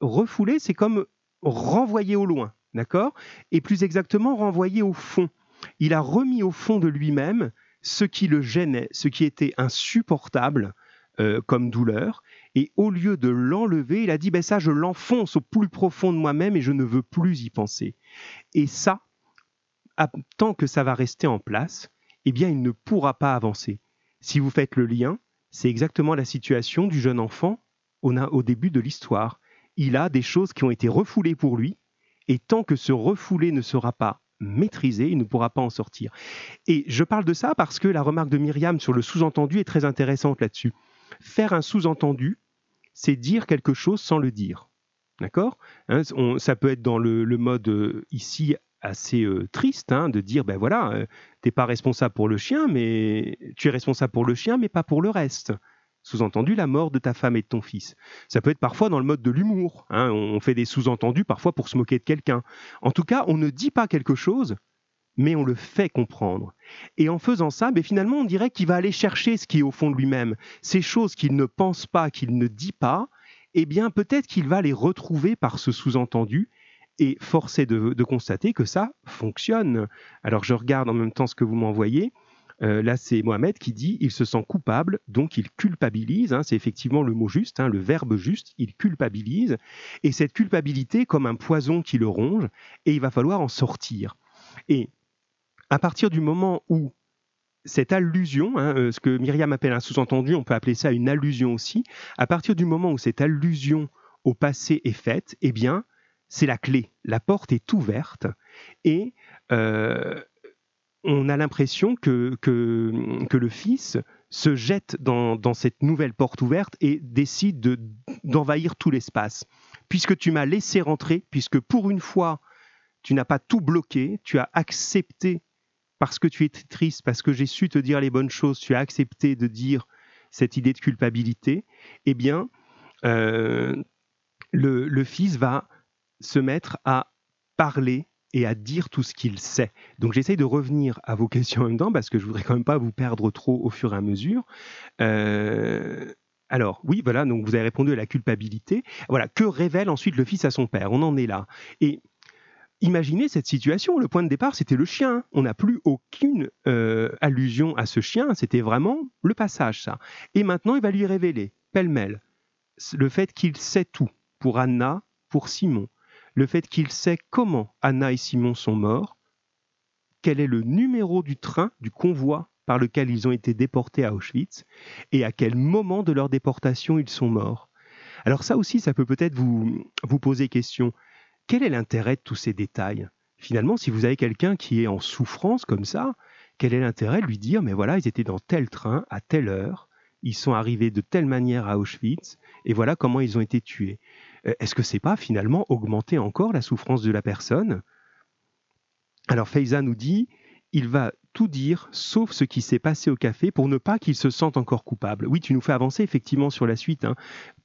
refouler, c'est comme renvoyer au loin, d'accord? Et plus exactement, renvoyer au fond. Il a remis au fond de lui-même ce qui le gênait, ce qui était insupportable euh, comme douleur, et au lieu de l'enlever, il a dit, ben ça, je l'enfonce au plus profond de moi-même et je ne veux plus y penser. Et ça, tant que ça va rester en place, eh bien, il ne pourra pas avancer. Si vous faites le lien, c'est exactement la situation du jeune enfant au début de l'histoire il a des choses qui ont été refoulées pour lui, et tant que ce refoulé ne sera pas maîtrisé, il ne pourra pas en sortir. Et je parle de ça parce que la remarque de Myriam sur le sous-entendu est très intéressante là-dessus. Faire un sous-entendu, c'est dire quelque chose sans le dire. D'accord? Hein, Ça peut être dans le, mode euh, ici assez triste hein, de dire ben voilà, t'es pas responsable pour le chien, mais tu es responsable pour le chien, mais pas pour le reste. Sous-entendu, la mort de ta femme et de ton fils. Ça peut être parfois dans le mode de l'humour. Hein. on fait des sous-entendus parfois pour se moquer de quelqu'un. En tout cas, on ne dit pas quelque chose, mais on le fait comprendre. Et en faisant ça, ben finalement, on dirait qu'il va aller chercher ce qui est au fond de lui-même. Ces choses qu'il ne pense pas, qu'il ne dit pas, eh bien, peut-être qu'il va les retrouver par ce sous-entendu. Et force est de constater que ça fonctionne. Alors, je regarde en même temps ce que vous m'envoyez. Euh, là, c'est Mohamed qui dit il se sent coupable, donc il culpabilise. Hein, c'est effectivement le mot juste, hein, le verbe juste. Il culpabilise. Et cette culpabilité, comme un poison qui le ronge, et il va falloir en sortir. Et à partir du moment où cette allusion, hein, euh, ce que Myriam appelle un sous-entendu, on peut appeler ça une allusion aussi, à partir du moment où cette allusion au passé est faite, eh bien, c'est la clé. La porte est ouverte et euh, on a l'impression que, que, le Fils se jette dans, cette nouvelle porte ouverte et décide d'envahir tout l'espace. Puisque tu m'as laissé rentrer, puisque pour une fois, tu n'as pas tout bloqué, tu as accepté, parce que tu étais triste, parce que j'ai su te dire les bonnes choses, tu as accepté de dire cette idée de culpabilité, eh bien, euh, le Fils va se mettre à parler et à dire tout ce qu'il sait. Donc j'essaye de revenir à vos questions en même temps parce que je voudrais quand même pas vous perdre trop au fur et à mesure. Euh, alors oui, voilà, donc vous avez répondu à la culpabilité. Voilà, que révèle ensuite le fils à son père? On en est là. Et imaginez cette situation. Le point de départ, c'était le chien. On n'a plus aucune euh, allusion à ce chien. C'était vraiment le passage, ça. Et maintenant, il va lui révéler, pêle-mêle, le fait qu'il sait tout pour Anna, pour Simon, le fait qu'il sait comment Anna et Simon sont morts, quel est le numéro du train, du convoi par lequel ils ont été déportés à Auschwitz, et à quel moment de leur déportation ils sont morts. Alors ça aussi, ça peut peut-être vous, vous poser question. Quel est l'intérêt de tous ces détails? Finalement, si vous avez quelqu'un qui est en souffrance comme ça, quel est l'intérêt de lui dire, mais voilà, ils étaient dans tel train, à telle heure, ils sont arrivés de telle manière à Auschwitz, et voilà comment ils ont été tués? Euh, est-ce que c'est pas finalement augmenter encore la souffrance de la personne? Alors Feiza nous dit, il va tout dire sauf ce qui s'est passé au café pour ne pas qu'il se sente encore coupable. Oui, tu nous fais avancer effectivement sur la suite. Hein.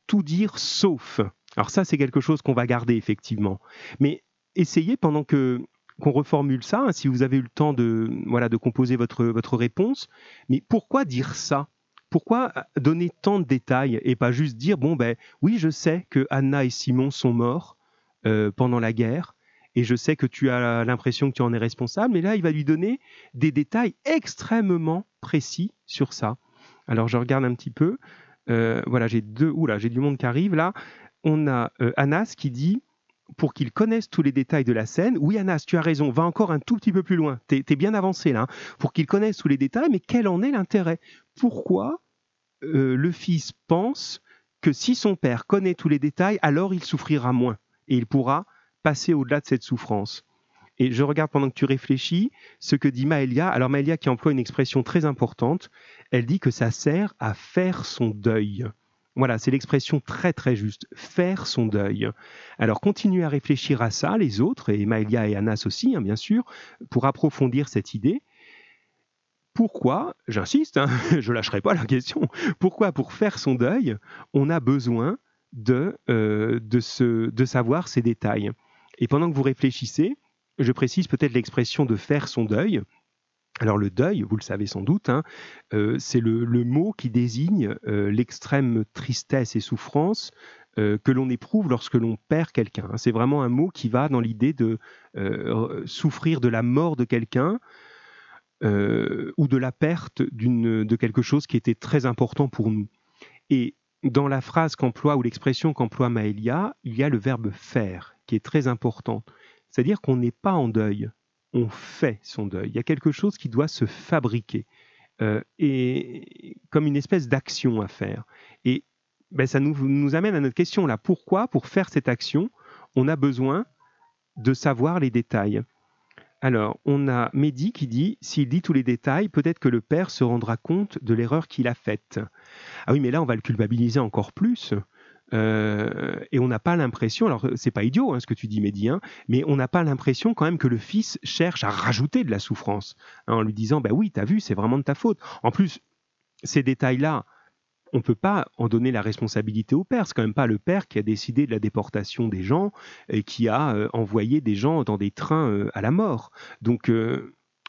Tout dire sauf. Alors ça, c'est quelque chose qu'on va garder effectivement. Mais essayez pendant que qu'on reformule ça, hein, si vous avez eu le temps de, voilà, de composer votre, votre réponse. Mais pourquoi dire ça? Pourquoi donner tant de détails et pas juste dire bon ben oui je sais que Anna et Simon sont morts euh, pendant la guerre et je sais que tu as l'impression que tu en es responsable, mais là, il va lui donner des détails extrêmement précis sur ça. Alors, je regarde un petit peu. Euh, voilà, j'ai deux. Oula, j'ai du monde qui arrive là. On a euh, Anas qui dit pour qu'il connaisse tous les détails de la scène. Oui, Anas, tu as raison, va encore un tout petit peu plus loin. Tu es, bien avancé là. Hein. Pour qu'il connaisse tous les détails, mais quel en est l'intérêt? Pourquoi euh, le fils pense que si son père connaît tous les détails, alors il souffrira moins et il pourra passer au-delà de cette souffrance. Et je regarde pendant que tu réfléchis ce que dit Maëlia. Alors Maëlia qui emploie une expression très importante, elle dit que ça sert à faire son deuil. Voilà, c'est l'expression très très juste, faire son deuil. Alors continuez à réfléchir à ça, les autres, et Maëlia et Anas aussi, hein, bien sûr, pour approfondir cette idée. Pourquoi, j'insiste, hein, je ne lâcherai pas la question, pourquoi pour faire son deuil, on a besoin de, euh, de, de savoir ces détails Et pendant que vous réfléchissez, je précise peut-être l'expression de faire son deuil. Alors le deuil, vous le savez sans doute, hein, euh, c'est le, mot qui désigne euh, l'extrême tristesse et souffrance que l'on éprouve lorsque l'on perd quelqu'un. C'est vraiment un mot qui va dans l'idée de souffrir de la mort de quelqu'un ou de la perte de quelque chose qui était très important pour nous. Et dans la phrase qu'emploie ou l'expression qu'emploie Maëlia, il y a le verbe faire qui est très important. C'est-à-dire qu'on n'est pas en deuil, on fait son deuil. Il y a quelque chose qui doit se fabriquer, euh, et comme une espèce d'action à faire. Et ben, ça nous, nous amène à notre question là. Pourquoi, pour faire cette action, on a besoin de savoir les détails? Alors, on a Mehdi qui dit s'il dit tous les détails, peut-être que le père se rendra compte de l'erreur qu'il a faite. Ah oui, mais là, on va le culpabiliser encore plus. Euh, et on n'a pas l'impression, alors c'est pas idiot hein, ce que tu dis, Mehdi, hein, mais on n'a pas l'impression quand même que le fils cherche à rajouter de la souffrance hein, en lui disant bah oui, t'as vu, c'est vraiment de ta faute. En plus, ces détails-là, on ne peut pas en donner la responsabilité au père. C'est quand même pas le père qui a décidé de la déportation des gens et qui a euh, envoyé des gens dans des trains euh, à la mort. Donc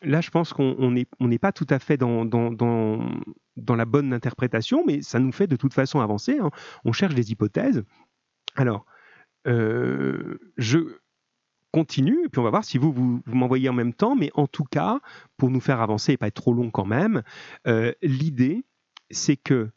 là, je pense qu'on n'est pas tout à fait dans, la bonne interprétation, mais ça nous fait de toute façon avancer. Hein. On cherche des hypothèses. Alors, euh, je continue, et puis on va voir si vous, vous, m'envoyez en même temps, mais en tout cas, pour nous faire avancer et pas être trop long quand même, euh, l'idée, c'est que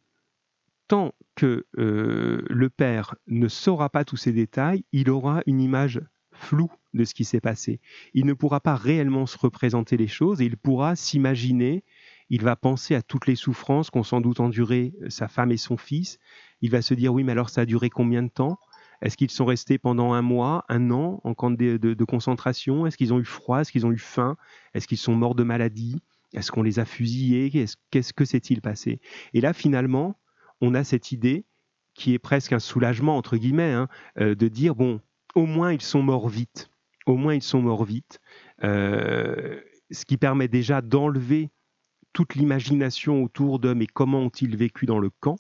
tant que euh, le père ne saura pas tous ces détails, il aura une image floue de ce qui s'est passé. Il ne pourra pas réellement se représenter les choses et il pourra s'imaginer il va penser à toutes les souffrances qu'ont sans doute endurées euh, sa femme et son fils. Il va se dire oui, mais alors ça a duré combien de temps? Est-ce qu'ils sont restés pendant un mois, un an en camp de, concentration? Est-ce qu'ils ont eu froid? Est-ce qu'ils ont eu faim? Est-ce qu'ils sont morts de maladie? Est-ce qu'on les a fusillés? Qu'est-ce que s'est-il passé? Et là, finalement, on a cette idée qui est presque un soulagement, entre guillemets, hein, euh, de dire, bon, au moins ils sont morts vite. Au moins ils sont morts vite. Euh, ce qui permet déjà d'enlever toute l'imagination autour de mais comment ont-ils vécu dans le camp?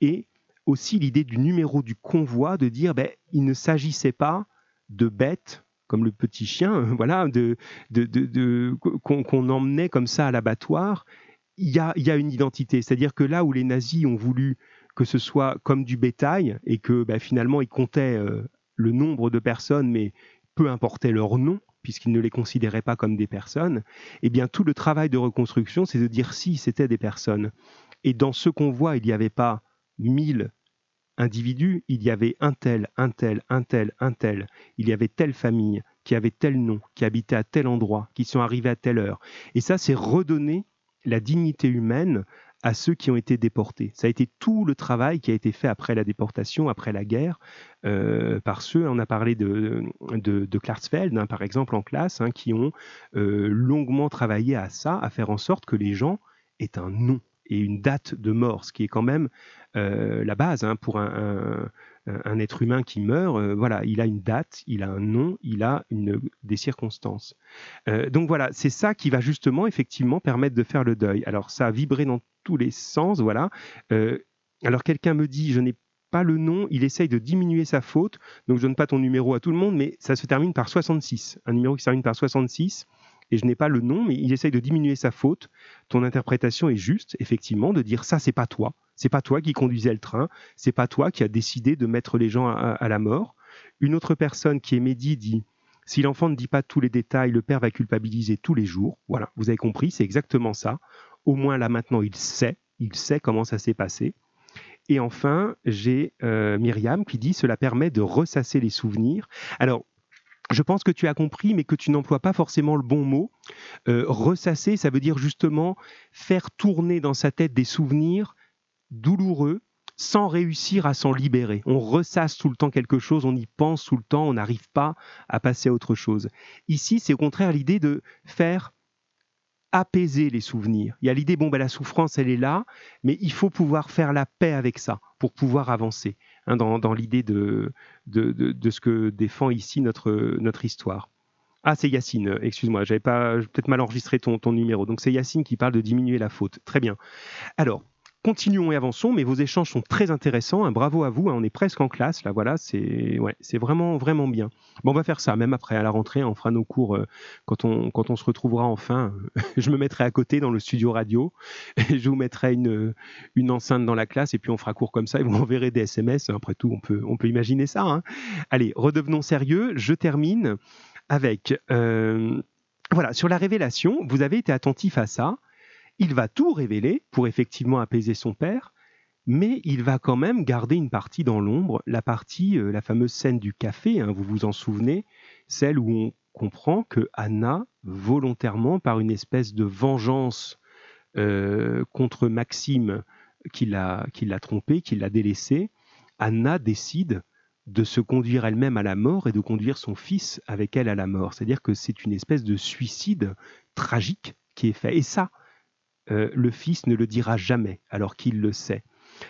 Et aussi l'idée du numéro du convoi de dire ben, il ne s'agissait pas de bêtes comme le petit chien, voilà, de, de, qu'on emmenait comme ça à l'abattoir. Il y a, une identité, c'est-à-dire que là où les nazis ont voulu que ce soit comme du bétail et que ben, finalement ils comptaient euh, le nombre de personnes, mais peu importait leur nom, puisqu'ils ne les considéraient pas comme des personnes, eh bien tout le travail de reconstruction, c'est de dire si c'était des personnes. Et dans ce qu'on voit, il n'y avait pas mille individus, il y avait un tel, un tel, un tel, un tel. Il y avait telle famille qui avait tel nom, qui habitait à tel endroit, qui sont arrivés à telle heure. Et ça, c'est redonner la dignité humaine à ceux qui ont été déportés. Ça a été tout le travail qui a été fait après la déportation, après la guerre, euh, par ceux, on a parlé de, de, Klarsfeld, hein, par exemple, en classe, hein, qui ont euh, longuement travaillé à ça, à faire en sorte que les gens aient un nom et une date de mort, ce qui est quand même euh, la base hein, pour un, être humain qui meurt. voilà, il a une date, il a un nom, il a des circonstances. donc voilà, c'est ça qui va justement effectivement permettre de faire le deuil. Alors ça a vibré dans tous les sens, voilà. Euh, alors quelqu'un me dit, je n'ai pas le nom, il essaye de diminuer sa faute, donc je donne pas ton numéro à tout le monde, mais ça se termine par 66, un numéro qui se termine par 66, et je n'ai pas le nom, mais il essaye de diminuer sa faute. Ton interprétation est juste, effectivement, de dire ça, c'est pas toi, c'est pas toi qui conduisais le train, c'est pas toi qui a décidé de mettre les gens à, la mort. Une autre personne qui est Mehdi dit Si l'enfant ne dit pas tous les détails, le père va culpabiliser tous les jours. Voilà, vous avez compris, c'est exactement ça. Au moins là maintenant, il sait, il sait comment ça s'est passé. Et enfin, j'ai euh, Myriam qui dit cela permet de ressasser les souvenirs. Alors, je pense que tu as compris, mais que tu n'emploies pas forcément le bon mot. Euh, ressasser, ça veut dire justement faire tourner dans sa tête des souvenirs douloureux sans réussir à s'en libérer. On ressasse tout le temps quelque chose, on y pense tout le temps, on n'arrive pas à passer à autre chose. Ici, c'est au contraire l'idée de faire apaiser les souvenirs. Il y a l'idée, bon, ben, la souffrance, elle est là, mais il faut pouvoir faire la paix avec ça pour pouvoir avancer, hein, dans, l'idée de, de, ce que défend ici notre, notre histoire. Ah, c'est Yacine, excuse-moi, j'avais pas peut-être mal enregistré ton, ton numéro. Donc c'est Yacine qui parle de diminuer la faute. Très bien. Alors, continuons et avançons, mais vos échanges sont très intéressants. bravo à vous, hein, on est presque en classe, là, voilà, c'est vraiment, vraiment bien. Bon, on va faire ça, même après, à la rentrée, on fera nos cours euh, quand, on, quand on se retrouvera enfin. je me mettrai à côté dans le studio radio, et je vous mettrai une, une enceinte dans la classe, et puis on fera cours comme ça, et vous enverrez des SMS. Après tout, on peut, on peut imaginer ça. Hein. Allez, redevenons sérieux. Je termine avec... Euh, voilà, sur la révélation, vous avez été attentif à ça. Il va tout révéler pour effectivement apaiser son père, mais il va quand même garder une partie dans l'ombre, la partie, euh, la fameuse scène du café, hein, vous vous en souvenez, celle où on comprend que Anna, volontairement, par une espèce de vengeance euh, contre Maxime qui l'a trompé, qui l'a délaissé, Anna décide de se conduire elle-même à la mort et de conduire son fils avec elle à la mort. C'est-à-dire que c'est une espèce de suicide tragique qui est fait. Et ça, euh, le fils ne le dira jamais, alors qu'il le sait.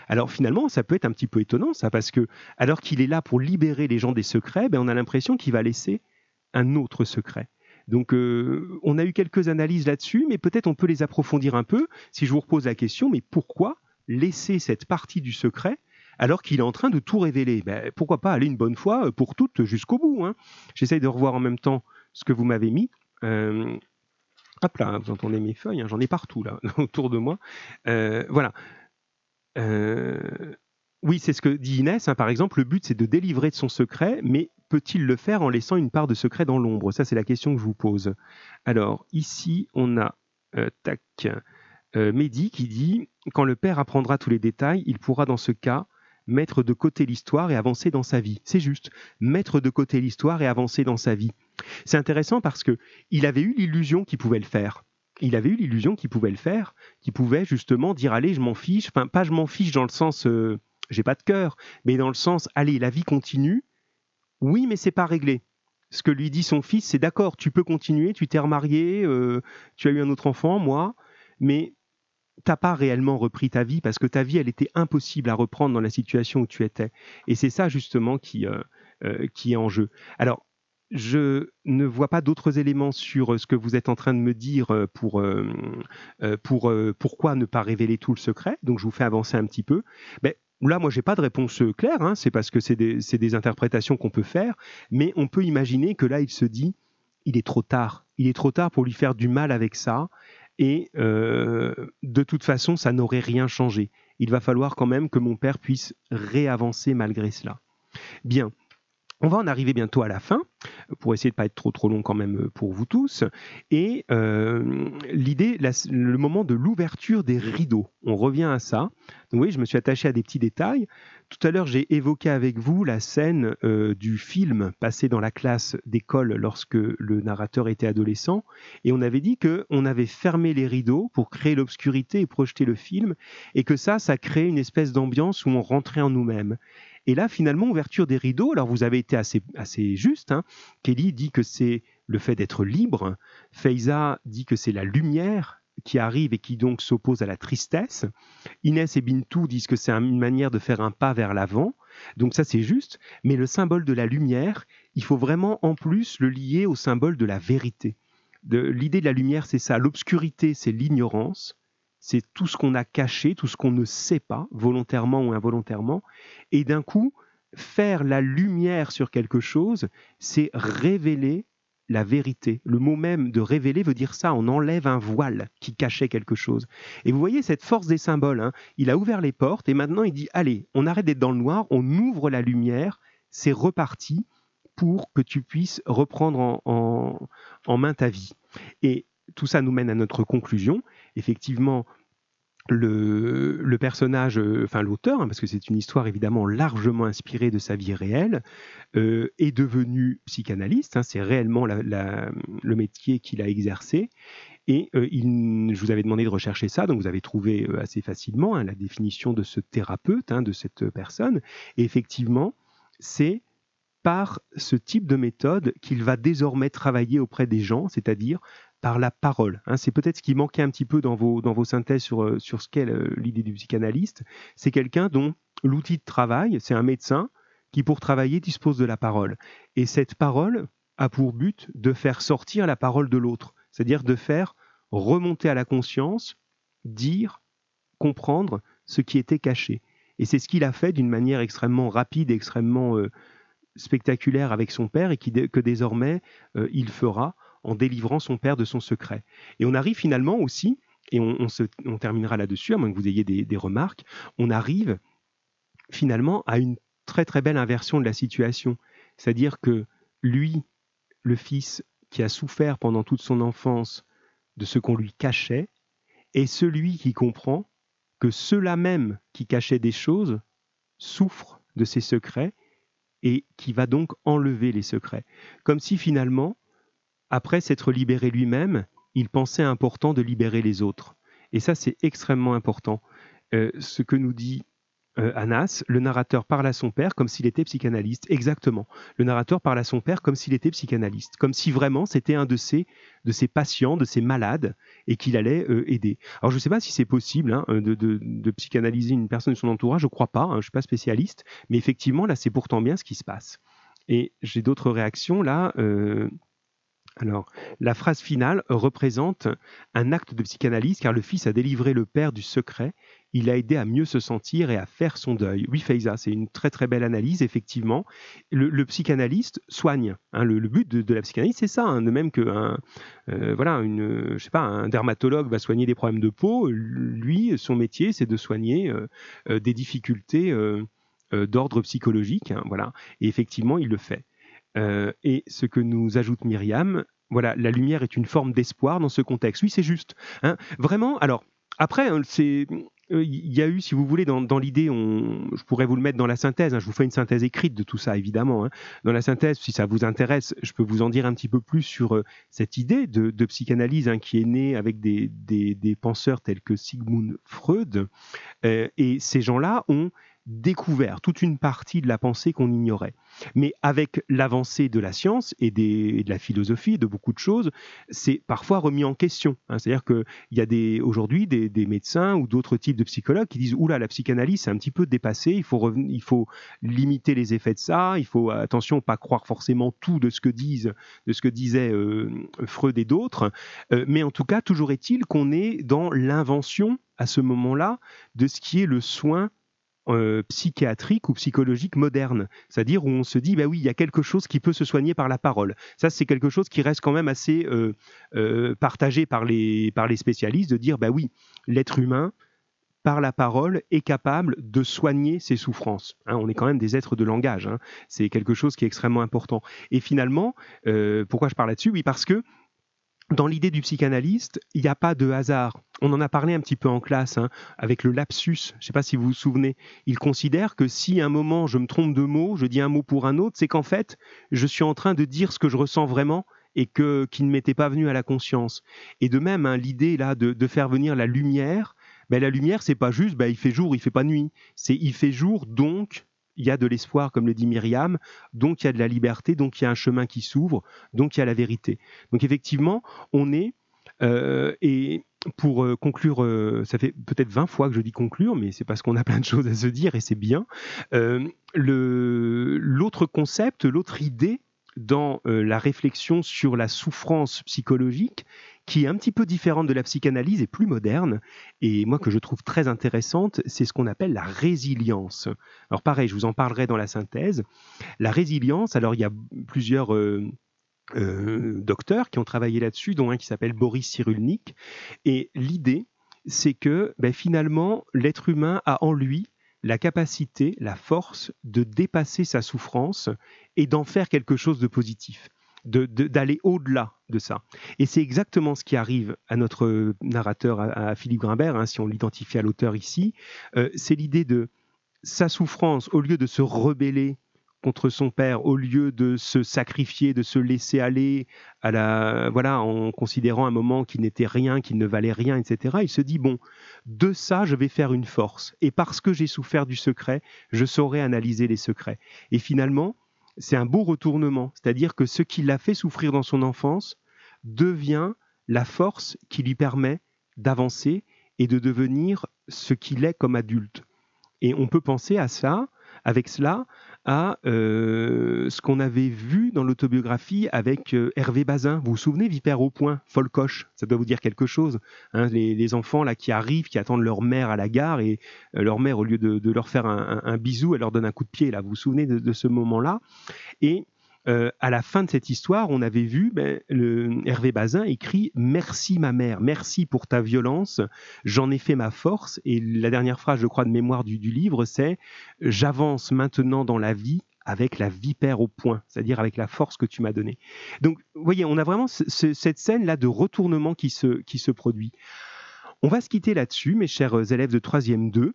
Alors finalement, ça peut être un petit peu étonnant, ça, parce que alors qu'il est là pour libérer les gens des secrets, ben, on a l'impression qu'il va laisser un autre secret. Donc euh, on a eu quelques analyses là-dessus, mais peut-être on peut les approfondir un peu si je vous repose la question, mais pourquoi laisser cette partie du secret alors qu'il est en train de tout révéler? Ben, Pourquoi pas aller une bonne fois pour toutes jusqu'au bout hein J'essaye de revoir en même temps ce que vous m'avez mis. Euh, Hop là, vous entendez mes feuilles, hein, j'en ai partout là, autour de moi. Euh, voilà. Euh, oui, c'est ce que dit Inès. Hein, par exemple, le but c'est de délivrer de son secret, mais peut-il le faire en laissant une part de secret dans l'ombre? Ça, c'est la question que je vous pose. Alors, ici, on a euh, tac, Mehdi qui dit Quand le père apprendra tous les détails, il pourra dans ce cas mettre de côté l'histoire et avancer dans sa vie. C'est juste, mettre de côté l'histoire et avancer dans sa vie. C'est intéressant parce que il avait eu l'illusion qu'il pouvait le faire. Il avait eu l'illusion qu'il pouvait le faire, qu'il pouvait justement dire allez, je m'en fiche. Enfin, pas je m'en fiche dans le sens euh, j'ai pas de cœur, mais dans le sens allez, la vie continue. Oui, mais c'est pas réglé. Ce que lui dit son fils, c'est d'accord, tu peux continuer, tu t'es remarié, euh, tu as eu un autre enfant, moi, mais t'as pas réellement repris ta vie parce que ta vie, elle était impossible à reprendre dans la situation où tu étais. Et c'est ça justement qui, euh, qui est en jeu. Alors, je ne vois pas d'autres éléments sur euh, ce que vous êtes en train de me dire euh, pour, euh, pour pourquoi ne pas révéler tout le secret. Donc je vous fais avancer un petit peu. Mais là, moi, j'ai pas de réponse claire. Hein. C'est parce que c'est des, des, interprétations qu'on peut faire. Mais on peut imaginer que là, il se dit, il est trop tard. Il est trop tard pour lui faire du mal avec ça. Et de toute façon, ça n'aurait rien changé. Il va falloir quand même que mon père puisse réavancer malgré cela. Bien. On va en arriver bientôt à la fin, pour essayer de ne pas être trop trop long quand même euh, pour vous tous. Et euh, l'idée, le moment de l'ouverture des rideaux. On revient à ça. Donc oui, je me suis attaché à des petits détails. Tout à l'heure, j'ai évoqué avec vous la scène euh, du film passé dans la classe d'école lorsque le narrateur était adolescent. Et on avait dit qu'on avait fermé les rideaux pour créer l'obscurité et projeter le film. Et que ça, ça crée une espèce d'ambiance où on rentrait en nous-mêmes. Et là, finalement, ouverture des rideaux, alors vous avez été assez, assez juste, hein. Kelly dit que c'est le fait d'être libre, Feiza dit que c'est la lumière qui arrive et qui donc s'oppose à la tristesse. Inès et Bintou disent que c'est une manière de faire un pas vers l'avant. Donc ça c'est juste, mais le symbole de la lumière, il faut vraiment en plus le lier au symbole de la vérité. L'idée de la lumière, c'est ça. L'obscurité, c'est l'ignorance c'est tout ce qu'on a caché, tout ce qu'on ne sait pas, volontairement ou involontairement, et d'un coup, faire la lumière sur quelque chose, c'est révéler la vérité. Le mot même de révéler veut dire ça, on enlève un voile qui cachait quelque chose. Et vous voyez cette force des symboles, hein. il a ouvert les portes et maintenant il dit, allez, on arrête d'être dans le noir, on ouvre la lumière, c'est reparti, pour que tu puisses reprendre en main ta vie. Et tout ça nous mène à notre conclusion. Effectivement, le, personnage, euh, enfin l'auteur, hein, parce que c'est une histoire évidemment largement inspirée de sa vie réelle, euh, est devenu psychanalyste. Hein, c'est réellement le métier qu'il a exercé. Et euh, je vous avais demandé de rechercher ça, donc vous avez trouvé assez facilement hein, la définition de ce thérapeute, de cette personne. Et effectivement, c'est par ce type de méthode qu'il va désormais travailler auprès des gens, c'est-à-dire par la parole. Hein. c'est peut-être ce qui manquait un petit peu dans vos, dans vos synthèses sur, euh, sur ce qu'est euh, l'idée du psychanalyste. C'est quelqu'un dont l'outil de travail, c'est un médecin qui, pour travailler, dispose de la parole. Et cette parole a pour but de faire sortir la parole de l'autre, c'est-à-dire de faire remonter à la conscience, dire, comprendre ce qui était caché. Et c'est ce qu'il a fait d'une manière extrêmement rapide, extrêmement euh, spectaculaire avec son père et que désormais il fera en délivrant son père de son secret. Et on arrive finalement aussi, et on, se, terminera là-dessus, à moins que vous ayez des, remarques, on arrive finalement à une très très belle inversion de la situation. C'est-à-dire que lui, le fils qui a souffert pendant toute son enfance de ce qu'on lui cachait, est celui qui comprend que ceux-là même qui cachaient des choses souffrent de ces secrets et qui va donc enlever les secrets. Comme si finalement, après s'être libéré lui-même, il pensait important de libérer les autres. Et ça, c'est extrêmement important. Euh, ce que nous dit euh, Anas, le narrateur parle à son père comme s'il était psychanalyste. Exactement. Le narrateur parle à son père comme s'il était psychanalyste, comme si vraiment c'était un de ses, de ses patients, de ses malades, et qu'il allait euh, aider. Alors je ne sais pas si c'est possible hein, de, psychanalyser une personne de son entourage, je ne crois pas, hein, je ne suis pas spécialiste, mais effectivement là c'est pourtant bien ce qui se passe. Et j'ai d'autres réactions là. Alors, la phrase finale représente un acte de psychanalyse car le fils a délivré le père du secret, il a aidé à mieux se sentir et à faire son deuil. Oui, Faiza, c'est une très très belle analyse, effectivement. Le, psychanalyste soigne. Hein. le, but de, la psychanalyse, c'est ça, hein. de même que un, euh, voilà, une, sais pas, un dermatologue va soigner des problèmes de peau, lui, son métier, c'est de soigner euh, euh, des difficultés d'ordre psychologique. Hein, voilà. Et effectivement, il le fait. Euh, et ce que nous ajoute Myriam, voilà, la lumière est une forme d'espoir dans ce contexte. Oui, c'est juste. Hein. Vraiment, alors, après, hein, c'est euh, il y a eu, si vous voulez, dans, l'idée, je pourrais vous le mettre dans la synthèse, hein, je vous fais une synthèse écrite de tout ça, évidemment. Dans la synthèse, si ça vous intéresse, je peux vous en dire un petit peu plus sur euh, cette idée de, psychanalyse qui est née avec des, penseurs tels que Sigmund Freud. et ces gens-là ont découvert toute une partie de la pensée qu'on ignorait. Mais avec l'avancée de la science et, de la philosophie, de beaucoup de choses, c'est parfois remis en question. Hein. C'est-à-dire qu'il y a aujourd'hui des, médecins ou d'autres types de psychologues qui disent Oula, la psychanalyse, c'est un petit peu dépassé, il faut, il faut limiter les effets de ça, il faut, attention, pas croire forcément tout de ce que disent, de ce que euh, Freud et d'autres. Euh, mais en tout cas, toujours est-il qu'on est dans l'invention à ce moment-là de ce qui est le soin euh, psychiatrique ou psychologique moderne, c'est-à-dire où on se dit bah oui il y a quelque chose qui peut se soigner par la parole. Ça c'est quelque chose qui reste quand même assez euh, euh, partagé par les par les spécialistes de dire bah oui l'être humain par la parole est capable de soigner ses souffrances. Hein. on est quand même des êtres de langage. Hein. c'est quelque chose qui est extrêmement important. Et finalement, pourquoi je parle là-dessus? Oui, parce que dans l'idée du psychanalyste, il n'y a pas de hasard. On en a parlé un petit peu en classe hein, avec le lapsus. Je ne sais pas si vous vous souvenez. Il considère que si à un moment je me trompe de mots, je dis un mot pour un autre, c'est qu'en fait, je suis en train de dire ce que je ressens vraiment et que qui ne m'était pas venu à la conscience. Et de même, hein, l'idée là de, faire venir la lumière, ben, la lumière, c'est pas juste, ben, il fait jour, il fait pas nuit. C'est il fait jour, donc il y a de l'espoir, comme le dit Myriam, donc il y a de la liberté, donc il y a un chemin qui s'ouvre, donc il y a la vérité. Donc effectivement, on est, euh, et pour euh, conclure, euh, ça fait peut-être 20 fois que je dis conclure, mais c'est parce qu'on a plein de choses à se dire et c'est bien. l'autre concept, l'autre idée dans la réflexion sur la souffrance psychologique, qui est un petit peu différente de la psychanalyse et plus moderne, et moi que je trouve très intéressante, c'est ce qu'on appelle la résilience. Alors pareil, je vous en parlerai dans la synthèse. La résilience, alors il y a plusieurs... Euh, euh, docteurs qui ont travaillé là-dessus, dont un qui s'appelle Boris Cyrulnik. Et l'idée, c'est que ben, finalement, l'être humain a en lui la capacité, la force de dépasser sa souffrance et d'en faire quelque chose de positif, d'aller au-delà de ça. Et c'est exactement ce qui arrive à notre narrateur, à, Philippe Grimbert, hein, si on l'identifie à l'auteur ici. Euh, c'est l'idée de sa souffrance, au lieu de se rebeller contre son père au lieu de se sacrifier, de se laisser aller à la voilà en considérant un moment qu'il n'était rien, qu'il ne valait rien, etc. Il se dit bon, de ça je vais faire une force et parce que j'ai souffert du secret, je saurai analyser les secrets. Et finalement, c'est un beau retournement, c'est-à-dire que ce qui l'a fait souffrir dans son enfance devient la force qui lui permet d'avancer et de devenir ce qu'il est comme adulte. Et on peut penser à ça, avec cela, à euh, ce qu'on avait vu dans l'autobiographie avec euh, Hervé Bazin. Vous vous souvenez, Vipère au point, Folcoche, ça doit vous dire quelque chose. Hein, les, enfants là qui arrivent, qui attendent leur mère à la gare et euh, leur mère, au lieu de, leur faire un, bisou, elle leur donne un coup de pied. Là, vous vous souvenez de, de ce moment-là? Et euh, à la fin de cette histoire, on avait vu ben, le, Hervé Bazin écrit Merci ma mère, merci pour ta violence, j'en ai fait ma force. Et la dernière phrase, je crois, de mémoire du, livre, c'est J'avance maintenant dans la vie avec la vipère au point, c'est-à-dire avec la force que tu m'as donnée. Donc, vous voyez, on a vraiment cette scène-là de retournement qui se, qui se produit. On va se quitter là-dessus, mes chers élèves de 3e 2.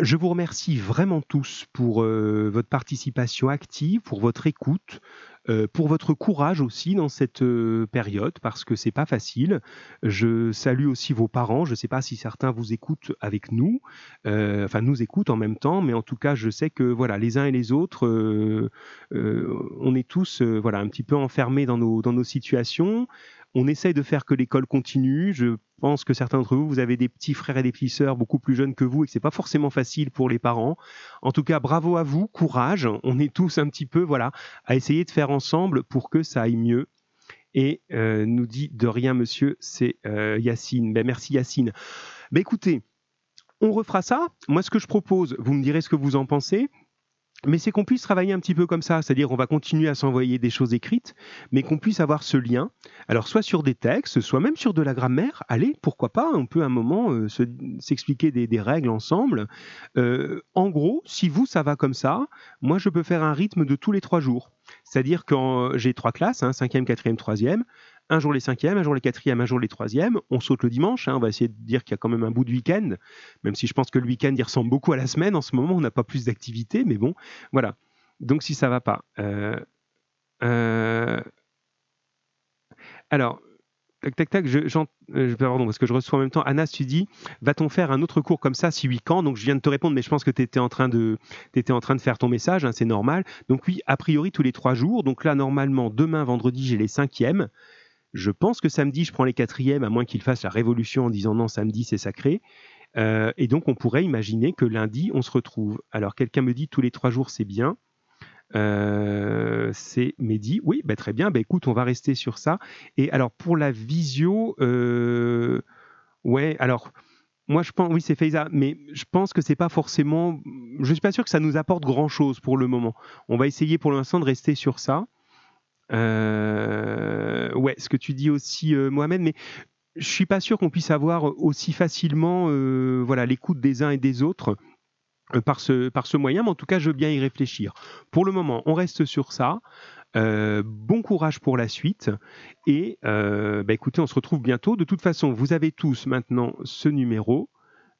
Je vous remercie vraiment tous pour euh, votre participation active, pour votre écoute, euh, pour votre courage aussi dans cette euh, période, parce que c'est pas facile. Je salue aussi vos parents. Je ne sais pas si certains vous écoutent avec nous, enfin nous écoutent en même temps, mais en tout cas, je sais que voilà, les uns et les autres, on est tous voilà un petit peu enfermés dans nos dans nos situations. On essaye de faire que l'école continue. Je pense que certains d'entre vous, vous avez des petits frères et des petites sœurs beaucoup plus jeunes que vous et que c'est pas forcément facile pour les parents. En tout cas, bravo à vous, courage. On est tous un petit peu, voilà, à essayer de faire ensemble pour que ça aille mieux. Et euh, nous dit de rien, monsieur, c'est euh, Yacine. Ben, merci Yacine. Ben, écoutez, on refera ça. Moi, ce que je propose, vous me direz ce que vous en pensez mais c'est qu'on puisse travailler un petit peu comme ça, c'est-à-dire on va continuer à s'envoyer des choses écrites, mais qu'on puisse avoir ce lien, alors soit sur des textes, soit même sur de la grammaire, allez, pourquoi pas, on peut à un moment euh, s'expliquer des, règles ensemble. Euh, en gros, si vous, ça va comme ça, moi je peux faire un rythme de tous les trois jours. C'est-à-dire quand j'ai trois classes, hein, cinquième, quatrième, troisième, un jour les cinquièmes, un jour les quatrièmes, un jour les troisièmes. On saute le dimanche. Hein, on va essayer de dire qu'il y a quand même un bout de week-end, même si je pense que le week-end il ressemble beaucoup à la semaine. En ce moment, on n'a pas plus d'activité, mais bon, voilà. Donc si ça va pas. Euh, euh, alors, tac, tac, tac, je, euh, pardon, parce que je reçois en même temps. Anas, tu dis, va-t-on faire un autre cours comme ça si oui, quand Donc je viens de te répondre, mais je pense que tu étais, en train de, étais en train de faire ton message, hein, c'est normal. Donc oui, a priori tous les trois jours. Donc là, normalement, demain, vendredi, j'ai les cinquièmes. Je pense que samedi, je prends les quatrièmes, à moins qu'il fasse la révolution en disant non, samedi, c'est sacré. Euh, et donc, on pourrait imaginer que lundi, on se retrouve. Alors, quelqu'un me dit tous les trois jours, c'est bien. Euh, c'est Mehdi. Oui, bah, très bien. Bah, écoute, on va rester sur ça. Et alors, pour la visio, euh, ouais, alors. Moi, je pense, oui, c'est Faiza, mais je pense que c'est pas forcément. Je suis pas sûr que ça nous apporte grand chose pour le moment. On va essayer pour l'instant de rester sur ça. Euh, ouais, ce que tu dis aussi, euh, Mohamed, mais je suis pas sûr qu'on puisse avoir aussi facilement euh, voilà l'écoute des uns et des autres par ce, par ce moyen, mais en tout cas, je veux bien y réfléchir. Pour le moment, on reste sur ça. bon courage pour la suite. Et bah, écoutez, on se retrouve bientôt. De toute façon, vous avez tous maintenant ce numéro.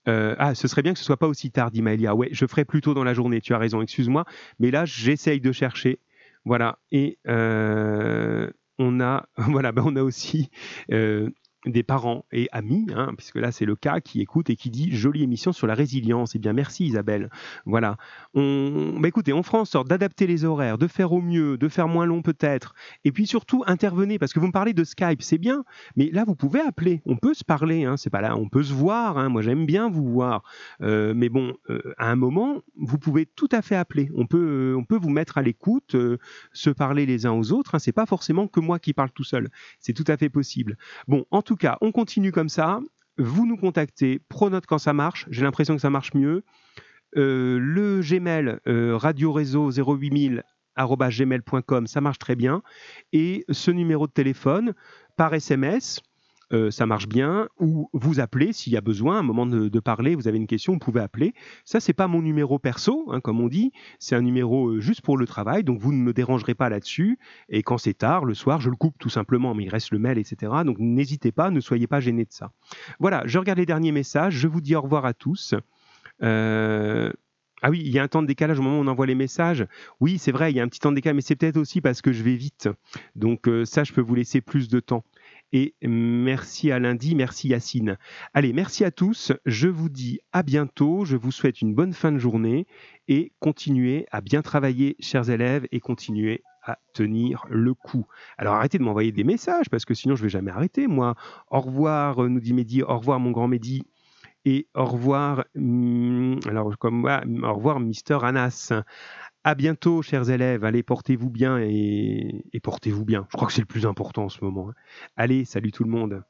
ah, ce serait bien que ce soit pas aussi tard, dit Maëlia. Ouais, je ferai plus tôt dans la journée, tu as raison, excuse-moi. Mais là, j'essaye de chercher voilà. Et euh, on a, voilà, ben on a aussi euh, des parents et amis, hein, puisque là c'est le cas, qui écoute et qui dit jolie émission sur la résilience. Eh bien merci Isabelle. Voilà. On, bah, écoutez, en sorte d'adapter les horaires, de faire au mieux, de faire moins long peut-être, et puis surtout intervenez, parce que vous me parlez de Skype, c'est bien, mais là vous pouvez appeler, on peut se parler, hein, c'est pas là, on peut se voir. Hein, moi j'aime bien vous voir, euh, mais bon, euh, à un moment vous pouvez tout à fait appeler. On peut, on peut vous mettre à l'écoute, euh, se parler les uns aux autres. C'est pas forcément que moi qui parle tout seul, c'est tout à fait possible. Bon, en tout cas, on continue comme ça. Vous nous contactez, pronote quand ça marche. J'ai l'impression que ça marche mieux. Euh, le Gmail, euh, radio réseau 08000 gmail.com, ça marche très bien. Et ce numéro de téléphone par SMS euh, ça marche bien, ou vous appelez s'il y a besoin, un moment de, parler, vous avez une question, vous pouvez appeler. Ça, c'est pas mon numéro perso, hein, comme on dit, c'est un numéro euh, juste pour le travail, donc vous ne me dérangerez pas là-dessus. Et quand c'est tard, le soir, je le coupe tout simplement, mais il reste le mail, etc. Donc n'hésitez pas, ne soyez pas gênés de ça. Voilà, je regarde les derniers messages, je vous dis au revoir à tous. Euh, ah oui, il y a un temps de décalage au moment où on envoie les messages. Oui, c'est vrai, il y a un petit temps de décalage, mais c'est peut-être aussi parce que je vais vite. Donc ça, je peux vous laisser plus de temps et merci à lundi, merci Yacine. Allez, merci à tous, je vous dis à bientôt, je vous souhaite une bonne fin de journée et continuez à bien travailler, chers élèves, et continuez à tenir le coup. Alors arrêtez de m'envoyer des messages parce que sinon je vais jamais arrêter. Moi, au revoir, nous dit Mehdi, au revoir mon grand Mehdi. Et au revoir, hmm, alors comme moi, au revoir, Mister Anas. À bientôt, chers élèves. Allez, portez-vous bien et, portez-vous bien. Je crois que c'est le plus important en ce moment. Hein. Allez, salut tout le monde.